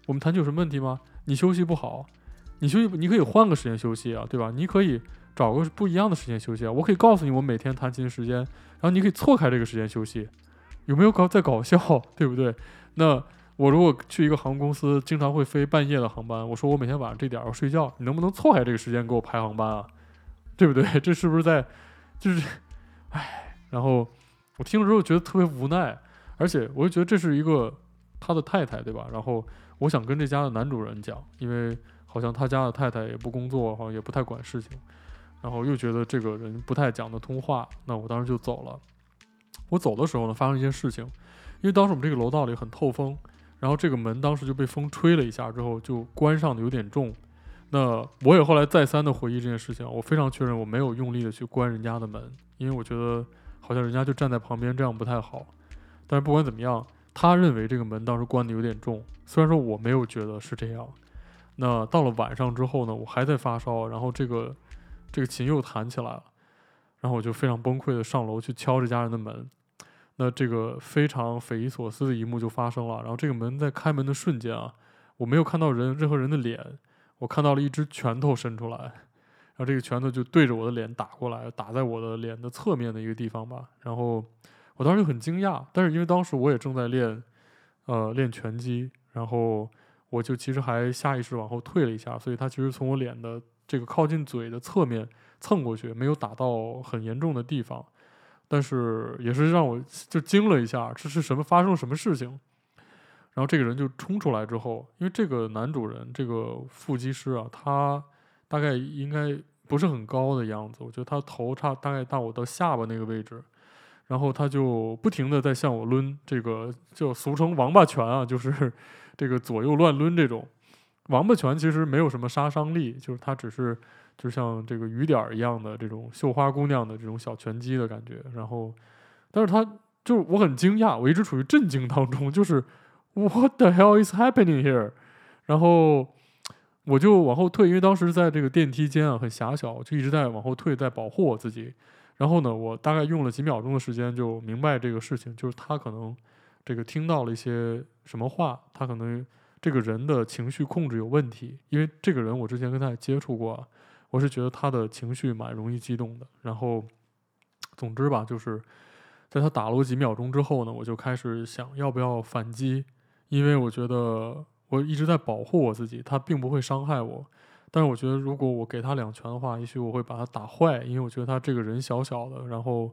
我们弹琴有什么问题吗？你休息不好，你休息你可以换个时间休息啊，对吧？你可以。找个不一样的时间休息啊！我可以告诉你，我每天弹琴的时间，然后你可以错开这个时间休息，有没有搞在搞笑，对不对？那我如果去一个航空公司，经常会飞半夜的航班，我说我每天晚上这点要睡觉，你能不能错开这个时间给我排航班啊？对不对？这是不是在，就是，唉，然后我听了之后觉得特别无奈，而且我就觉得这是一个他的太太，对吧？然后我想跟这家的男主人讲，因为好像他家的太太也不工作，好像也不太管事情。然后又觉得这个人不太讲得通话，那我当时就走了。我走的时候呢，发生一件事情，因为当时我们这个楼道里很透风，然后这个门当时就被风吹了一下之后就关上的有点重。那我也后来再三的回忆这件事情，我非常确认我没有用力的去关人家的门，因为我觉得好像人家就站在旁边，这样不太好。但是不管怎么样，他认为这个门当时关的有点重，虽然说我没有觉得是这样。那到了晚上之后呢，我还在发烧，然后这个。这个琴又弹起来了，然后我就非常崩溃的上楼去敲这家人的门，那这个非常匪夷所思的一幕就发生了。然后这个门在开门的瞬间啊，我没有看到人任何人的脸，我看到了一只拳头伸出来，然后这个拳头就对着我的脸打过来，打在我的脸的侧面的一个地方吧。然后我当时就很惊讶，但是因为当时我也正在练，呃，练拳击，然后我就其实还下意识往后退了一下，所以他其实从我脸的。这个靠近嘴的侧面蹭过去，没有打到很严重的地方，但是也是让我就惊了一下，这是什么发生了什么事情？然后这个人就冲出来之后，因为这个男主人这个副机师啊，他大概应该不是很高的样子，我觉得他头差大概到我的下巴那个位置，然后他就不停地在向我抡这个，就俗称王八拳啊，就是 这个左右乱抡这种。王八拳其实没有什么杀伤力，就是他只是就像这个雨点儿一样的这种绣花姑娘的这种小拳击的感觉。然后，但是他就是我很惊讶，我一直处于震惊当中，就是 What the hell is happening here？然后我就往后退，因为当时在这个电梯间啊很狭小，就一直在往后退，在保护我自己。然后呢，我大概用了几秒钟的时间就明白这个事情，就是他可能这个听到了一些什么话，他可能。这个人的情绪控制有问题，因为这个人我之前跟他也接触过，我是觉得他的情绪蛮容易激动的。然后，总之吧，就是在他打了我几秒钟之后呢，我就开始想要不要反击，因为我觉得我一直在保护我自己，他并不会伤害我。但是我觉得如果我给他两拳的话，也许我会把他打坏，因为我觉得他这个人小小的，然后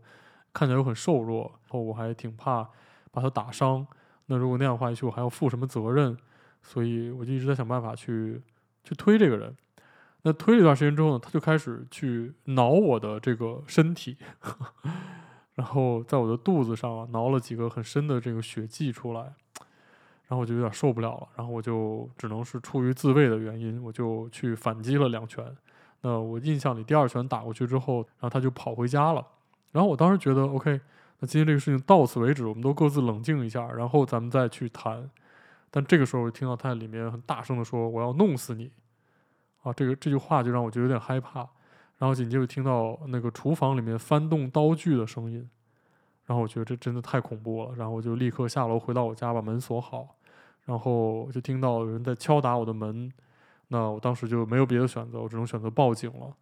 看起来又很瘦弱，然后我还挺怕把他打伤。那如果那样的话，也许我还要负什么责任？所以我就一直在想办法去去推这个人。那推了一段时间之后呢，他就开始去挠我的这个身体，然后在我的肚子上啊挠了几个很深的这个血迹出来，然后我就有点受不了了，然后我就只能是出于自卫的原因，我就去反击了两拳。那我印象里第二拳打过去之后，然后他就跑回家了。然后我当时觉得 OK，那今天这个事情到此为止，我们都各自冷静一下，然后咱们再去谈。但这个时候，我听到他在里面很大声的说：“我要弄死你！”啊，这个这句话就让我觉得有点害怕。然后紧接着听到那个厨房里面翻动刀具的声音，然后我觉得这真的太恐怖了。然后我就立刻下楼回到我家，把门锁好。然后就听到有人在敲打我的门，那我当时就没有别的选择，我只能选择报警了。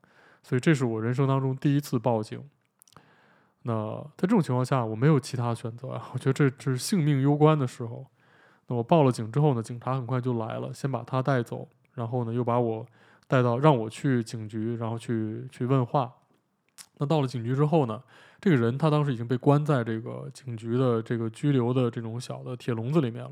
所以这是我人生当中第一次报警。那在这种情况下，我没有其他选择啊，我觉得这这是性命攸关的时候。那我报了警之后呢，警察很快就来了，先把他带走，然后呢又把我带到让我去警局，然后去去问话。那到了警局之后呢，这个人他当时已经被关在这个警局的这个拘留的这种小的铁笼子里面了，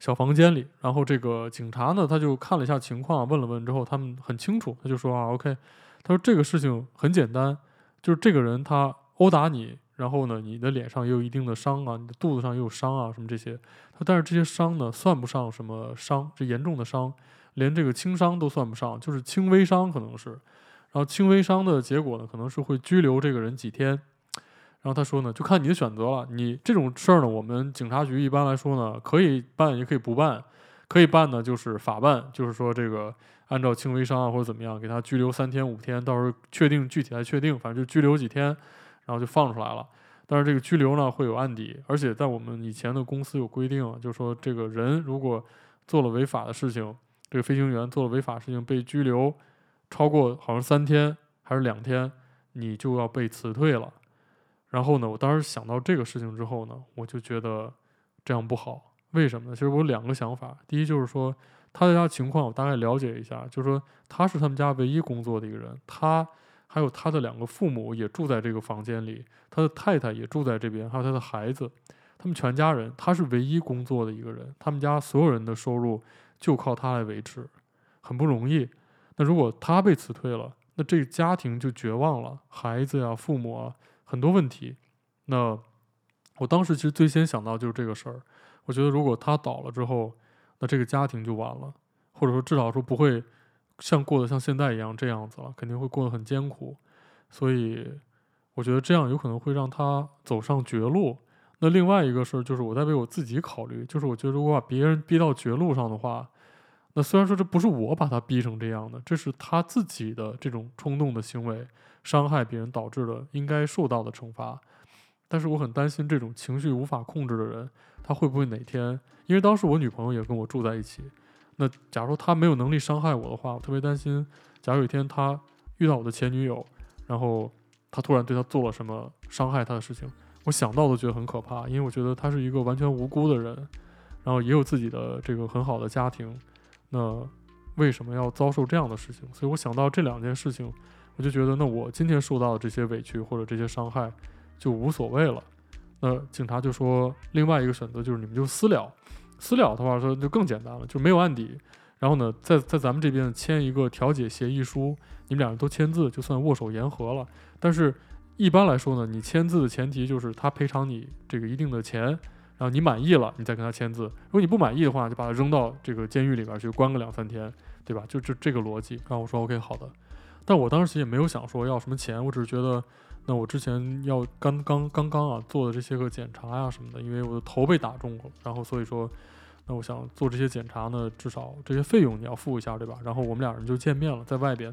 小房间里。然后这个警察呢，他就看了一下情况，问了问之后，他们很清楚，他就说啊，OK，他说这个事情很简单，就是这个人他殴打你，然后呢，你的脸上也有一定的伤啊，你的肚子上也有伤啊，什么这些。他但是这些伤呢，算不上什么伤，这严重的伤，连这个轻伤都算不上，就是轻微伤可能是。然后轻微伤的结果呢，可能是会拘留这个人几天。然后他说呢，就看你的选择了。你这种事儿呢，我们警察局一般来说呢，可以办也可以不办。可以办呢，就是法办，就是说这个按照轻微伤啊或者怎么样，给他拘留三天五天，到时候确定具体来确定，反正就拘留几天，然后就放出来了。但是这个拘留呢会有案底，而且在我们以前的公司有规定，就是说这个人如果做了违法的事情，这个飞行员做了违法事情被拘留。超过好像三天还是两天，你就要被辞退了。然后呢，我当时想到这个事情之后呢，我就觉得这样不好。为什么呢？其实我有两个想法。第一就是说，他的家情况我大概了解一下，就是说他是他们家唯一工作的一个人，他还有他的两个父母也住在这个房间里，他的太太也住在这边，还有他的孩子，他们全家人，他是唯一工作的一个人，他们家所有人的收入就靠他来维持，很不容易。那如果他被辞退了，那这个家庭就绝望了，孩子呀、父母啊，很多问题。那我当时其实最先想到就是这个事儿。我觉得如果他倒了之后，那这个家庭就完了，或者说至少说不会像过得像现在一样这样子了，肯定会过得很艰苦。所以我觉得这样有可能会让他走上绝路。那另外一个事儿就是我在为我自己考虑，就是我觉得如果把别人逼到绝路上的话。那虽然说这不是我把他逼成这样的，这是他自己的这种冲动的行为，伤害别人导致的，应该受到的惩罚。但是我很担心这种情绪无法控制的人，他会不会哪天？因为当时我女朋友也跟我住在一起。那假如他没有能力伤害我的话，我特别担心，假如有一天他遇到我的前女友，然后他突然对他做了什么伤害他的事情，我想到都觉得很可怕，因为我觉得他是一个完全无辜的人，然后也有自己的这个很好的家庭。那为什么要遭受这样的事情？所以我想到这两件事情，我就觉得，那我今天受到的这些委屈或者这些伤害就无所谓了。那警察就说，另外一个选择就是你们就私了。私了的话说就更简单了，就没有案底。然后呢，在在咱们这边签一个调解协议书，你们两人都签字，就算握手言和了。但是一般来说呢，你签字的前提就是他赔偿你这个一定的钱。然后你满意了，你再跟他签字。如果你不满意的话，就把他扔到这个监狱里边去关个两三天，对吧？就就这个逻辑。然后我说 OK 好的，但我当时其实也没有想说要什么钱，我只是觉得，那我之前要刚刚刚刚啊做的这些个检查呀什么的，因为我的头被打中了，然后所以说，那我想做这些检查呢，至少这些费用你要付一下，对吧？然后我们俩人就见面了，在外边。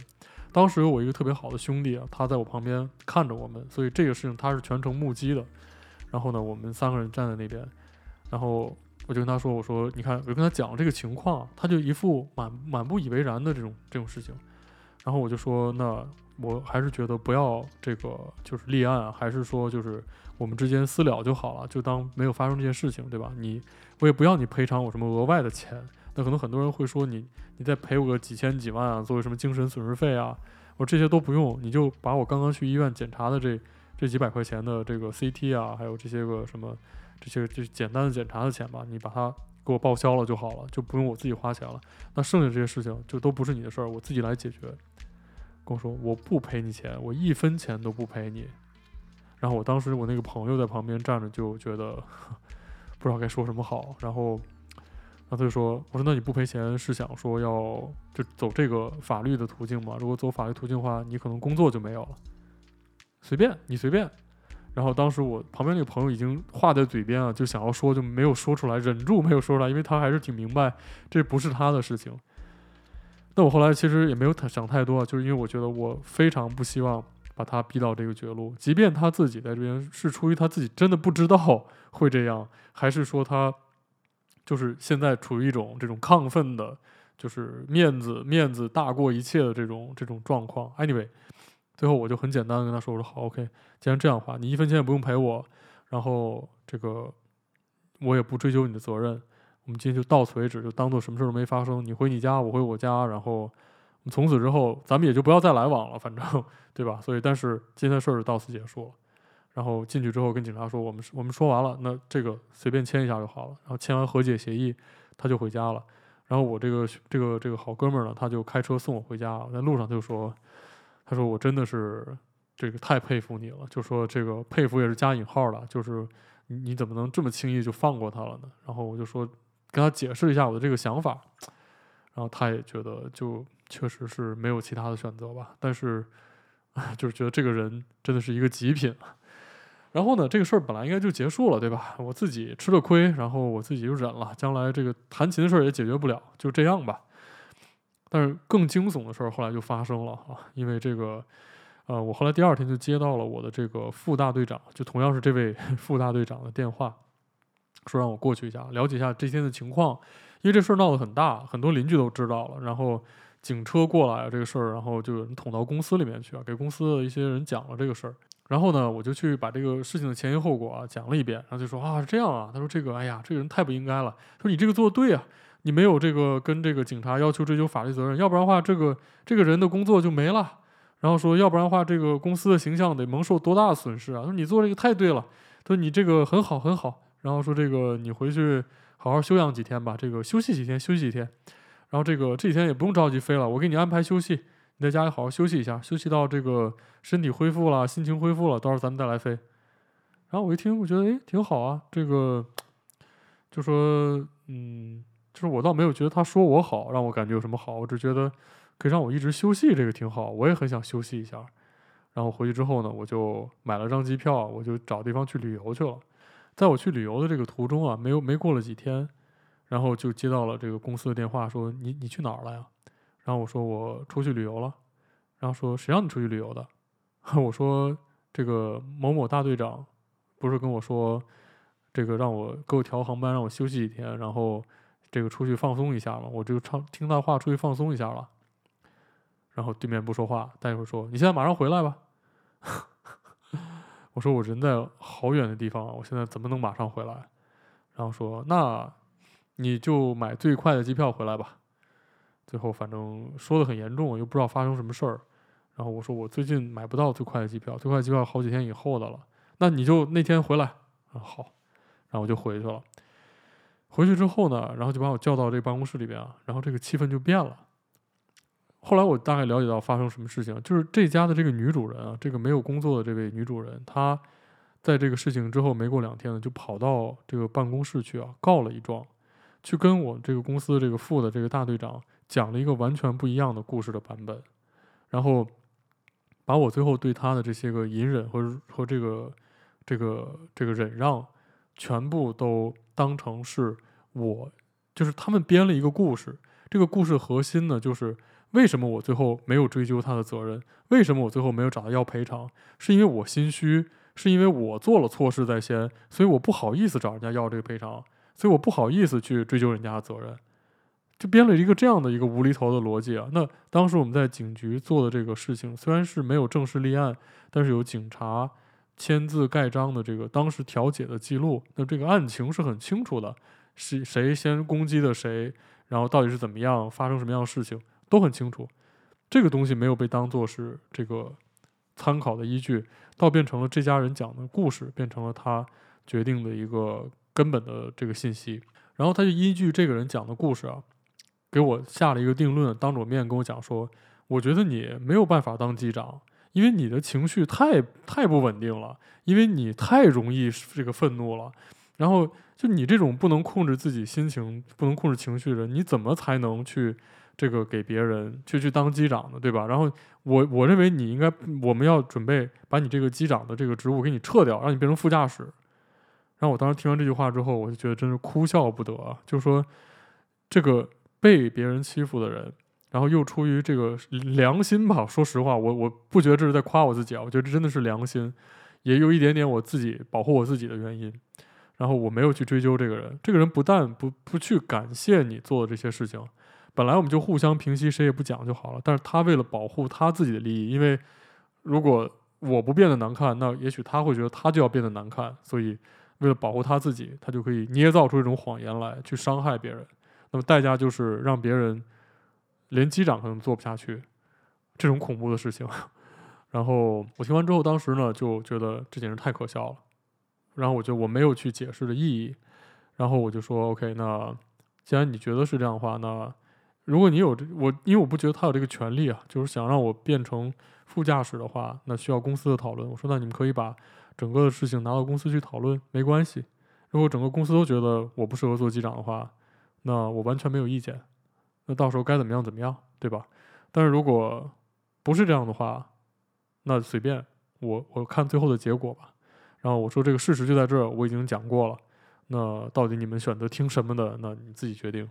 当时有我一个特别好的兄弟啊，他在我旁边看着我们，所以这个事情他是全程目击的。然后呢，我们三个人站在那边，然后我就跟他说：“我说，你看，我就跟他讲这个情况，他就一副满满不以为然的这种这种事情。然后我就说，那我还是觉得不要这个就是立案，还是说就是我们之间私了就好了，就当没有发生这件事情，对吧？你我也不要你赔偿我什么额外的钱。那可能很多人会说你你再赔我个几千几万啊，作为什么精神损失费啊？我这些都不用，你就把我刚刚去医院检查的这。”这几百块钱的这个 CT 啊，还有这些个什么，这些就简单的检查的钱吧，你把它给我报销了就好了，就不用我自己花钱了。那剩下这些事情就都不是你的事儿，我自己来解决。跟我说我不赔你钱，我一分钱都不赔你。然后我当时我那个朋友在旁边站着，就觉得 不知道该说什么好。然后，他就说：“我说那你不赔钱是想说要就走这个法律的途径吗？如果走法律途径的话，你可能工作就没有了。”随便你随便，然后当时我旁边那个朋友已经话在嘴边啊，就想要说就没有说出来，忍住没有说出来，因为他还是挺明白这不是他的事情。那我后来其实也没有想太多，就是因为我觉得我非常不希望把他逼到这个绝路，即便他自己在这边是出于他自己真的不知道会这样，还是说他就是现在处于一种这种亢奋的，就是面子面子大过一切的这种这种状况。Anyway。最后我就很简单的跟他说：“我说好，OK，既然这样的话，你一分钱也不用赔我，然后这个我也不追究你的责任，我们今天就到此为止，就当做什么事都没发生。你回你家，我回我家，然后从此之后咱们也就不要再来往了，反正 对吧？所以，但是今天的事儿到此结束了。然后进去之后跟警察说，我们我们说完了，那这个随便签一下就好了。然后签完和解协议，他就回家了。然后我这个这个这个好哥们儿呢，他就开车送我回家。在路上就说，他说我真的是这个太佩服你了，就说这个佩服也是加引号的，就是你怎么能这么轻易就放过他了呢？然后我就说跟他解释一下我的这个想法，然后他也觉得就确实是没有其他的选择吧。但是，就是觉得这个人真的是一个极品。然后呢，这个事儿本来应该就结束了，对吧？我自己吃了亏，然后我自己就忍了。将来这个弹琴的事儿也解决不了，就这样吧。但是更惊悚的事儿后来就发生了啊！因为这个，呃，我后来第二天就接到了我的这个副大队长，就同样是这位 副大队长的电话，说让我过去一下，了解一下这天的情况。因为这事儿闹得很大，很多邻居都知道了。然后警车过来，这个事儿，然后就有人捅到公司里面去啊，给公司的一些人讲了这个事儿。然后呢，我就去把这个事情的前因后果啊讲了一遍，然后就说啊是这样啊，他说这个哎呀，这个人太不应该了，说你这个做的对啊，你没有这个跟这个警察要求追究法律责任，要不然的话这个这个人的工作就没了。然后说要不然的话这个公司的形象得蒙受多大的损失啊？他说你做这个太对了，说你这个很好很好。然后说这个你回去好好休养几天吧，这个休息几天休息几天，然后这个这几天也不用着急飞了，我给你安排休息。在家里好好休息一下，休息到这个身体恢复了，心情恢复了，到时候咱们再来飞。然后我一听，我觉得诶挺好啊，这个就说嗯，就是我倒没有觉得他说我好，让我感觉有什么好，我只觉得可以让我一直休息，这个挺好，我也很想休息一下。然后回去之后呢，我就买了张机票，我就找地方去旅游去了。在我去旅游的这个途中啊，没有没过了几天，然后就接到了这个公司的电话，说你你去哪儿了呀？然后我说我出去旅游了，然后说谁让你出去旅游的？我说这个某某大队长不是跟我说这个让我给我调航班让我休息几天，然后这个出去放松一下嘛，我就唱听他话出去放松一下了。然后对面不说话，待会说你现在马上回来吧。我说我人在好远的地方，我现在怎么能马上回来？然后说那你就买最快的机票回来吧。最后反正说的很严重，又不知道发生什么事儿，然后我说我最近买不到最快的机票，最快的机票好几天以后的了，那你就那天回来，啊好，然后我就回去了。回去之后呢，然后就把我叫到这个办公室里边啊，然后这个气氛就变了。后来我大概了解到发生什么事情，就是这家的这个女主人啊，这个没有工作的这位女主人，她在这个事情之后没过两天呢，就跑到这个办公室去啊，告了一状，去跟我这个公司这个副的这个大队长。讲了一个完全不一样的故事的版本，然后把我最后对他的这些个隐忍和和这个这个这个忍让，全部都当成是我，就是他们编了一个故事。这个故事核心呢，就是为什么我最后没有追究他的责任？为什么我最后没有找他要赔偿？是因为我心虚，是因为我做了错事在先，所以我不好意思找人家要这个赔偿，所以我不好意思去追究人家的责任。就编了一个这样的一个无厘头的逻辑啊！那当时我们在警局做的这个事情，虽然是没有正式立案，但是有警察签字盖章的这个当时调解的记录，那这个案情是很清楚的，是谁先攻击的谁，然后到底是怎么样，发生什么样的事情都很清楚。这个东西没有被当做是这个参考的依据，倒变成了这家人讲的故事，变成了他决定的一个根本的这个信息。然后他就依据这个人讲的故事啊。给我下了一个定论，当着我面跟我讲说，我觉得你没有办法当机长，因为你的情绪太太不稳定了，因为你太容易这个愤怒了，然后就你这种不能控制自己心情、不能控制情绪的人，你怎么才能去这个给别人去去当机长呢？对吧？然后我我认为你应该，我们要准备把你这个机长的这个职务给你撤掉，让你变成副驾驶。然后我当时听完这句话之后，我就觉得真是哭笑不得，就是说这个。被别人欺负的人，然后又出于这个良心吧，说实话，我我不觉得这是在夸我自己啊，我觉得这真的是良心，也有一点点我自己保护我自己的原因。然后我没有去追究这个人，这个人不但不不去感谢你做的这些事情，本来我们就互相平息，谁也不讲就好了。但是他为了保护他自己的利益，因为如果我不变得难看，那也许他会觉得他就要变得难看，所以为了保护他自己，他就可以捏造出一种谎言来去伤害别人。那么代价就是让别人连机长可能做不下去，这种恐怖的事情。然后我听完之后，当时呢就觉得这简直太可笑了。然后我就我没有去解释的意义。然后我就说，OK，那既然你觉得是这样的话，那如果你有这我，因为我不觉得他有这个权利啊，就是想让我变成副驾驶的话，那需要公司的讨论。我说，那你们可以把整个的事情拿到公司去讨论，没关系。如果整个公司都觉得我不适合做机长的话，那我完全没有意见。那到时候该怎么样怎么样，对吧？但是如果不是这样的话，那随便我我看最后的结果吧。然后我说这个事实就在这儿，我已经讲过了。那到底你们选择听什么的？那你自己决定。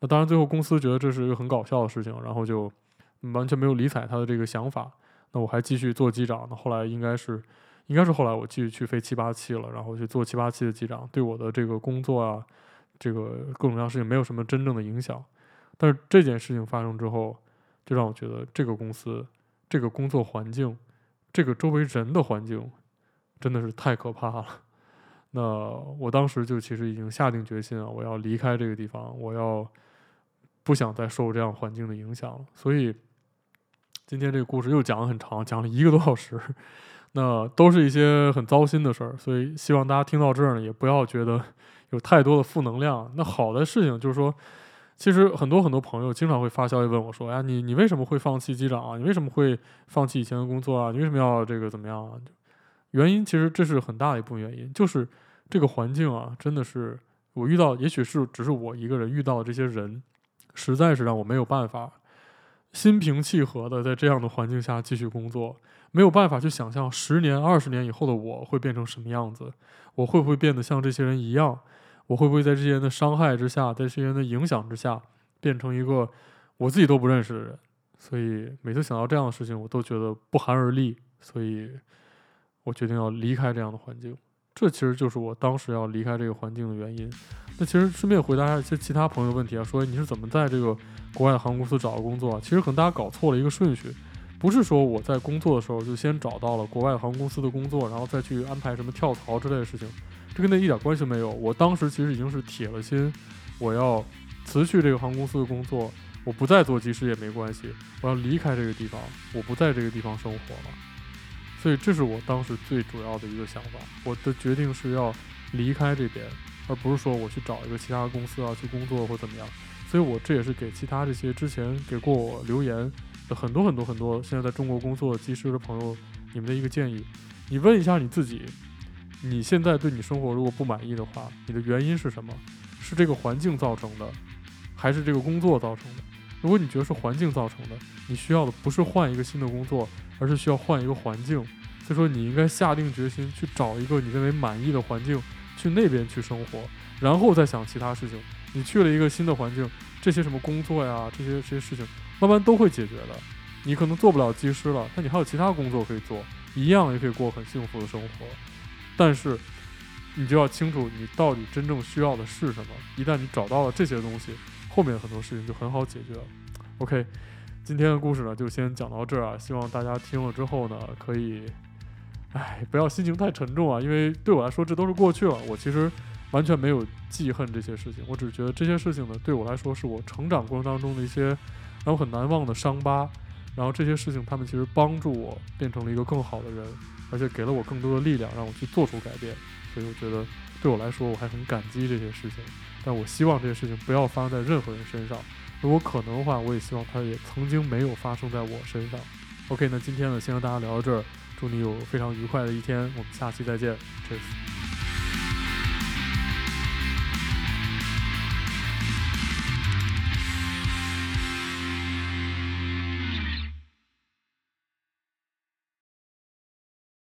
那当然，最后公司觉得这是一个很搞笑的事情，然后就完全没有理睬他的这个想法。那我还继续做机长。那后来应该是，应该是后来我继续去飞七八七了，然后去做七八七的机长，对我的这个工作啊，这个各种各样事情没有什么真正的影响。但是这件事情发生之后，就让我觉得这个公司、这个工作环境、这个周围人的环境，真的是太可怕了。那我当时就其实已经下定决心啊，我要离开这个地方，我要不想再受这样环境的影响了。所以今天这个故事又讲了很长，讲了一个多小时，那都是一些很糟心的事儿。所以希望大家听到这儿呢，也不要觉得有太多的负能量。那好的事情就是说，其实很多很多朋友经常会发消息问我说：“哎，你你为什么会放弃机长啊？你为什么会放弃以前的工作啊？你为什么要这个怎么样啊？”原因其实这是很大的一部分原因，就是这个环境啊，真的是我遇到，也许是只是我一个人遇到的这些人，实在是让我没有办法心平气和的在这样的环境下继续工作，没有办法去想象十年、二十年以后的我会变成什么样子，我会不会变得像这些人一样，我会不会在这些人的伤害之下，在这些人的影响之下，变成一个我自己都不认识的人。所以每次想到这样的事情，我都觉得不寒而栗。所以。我决定要离开这样的环境，这其实就是我当时要离开这个环境的原因。那其实顺便回答一些其他朋友问题啊，说你是怎么在这个国外的航空公司找到工作？其实可能大家搞错了一个顺序，不是说我在工作的时候就先找到了国外航空公司的工作，然后再去安排什么跳槽之类的事情，跟那一点关系没有。我当时其实已经是铁了心，我要辞去这个航空公司的工作，我不再做机师也没关系，我要离开这个地方，我不在这个地方生活了。所以这是我当时最主要的一个想法，我的决定是要离开这边，而不是说我去找一个其他公司啊去工作或怎么样。所以我这也是给其他这些之前给过我留言的很多很多很多现在在中国工作的机师的朋友，你们的一个建议，你问一下你自己，你现在对你生活如果不满意的话，你的原因是什么？是这个环境造成的，还是这个工作造成的？如果你觉得是环境造成的，你需要的不是换一个新的工作。而是需要换一个环境，所以说你应该下定决心去找一个你认为满意的环境，去那边去生活，然后再想其他事情。你去了一个新的环境，这些什么工作呀，这些这些事情慢慢都会解决的。你可能做不了技师了，但你还有其他工作可以做，一样也可以过很幸福的生活。但是你就要清楚你到底真正需要的是什么。一旦你找到了这些东西，后面很多事情就很好解决了。OK。今天的故事呢，就先讲到这儿啊。希望大家听了之后呢，可以，哎，不要心情太沉重啊。因为对我来说，这都是过去了。我其实完全没有记恨这些事情，我只是觉得这些事情呢，对我来说是我成长过程当中的一些让我很难忘的伤疤。然后这些事情，他们其实帮助我变成了一个更好的人，而且给了我更多的力量，让我去做出改变。所以我觉得，对我来说，我还很感激这些事情。但我希望这些事情不要发生在任何人身上。如果可能的话，我也希望它也曾经没有发生在我身上。OK，那今天呢，先和大家聊到这儿，祝你有非常愉快的一天，我们下期再见，Cheers。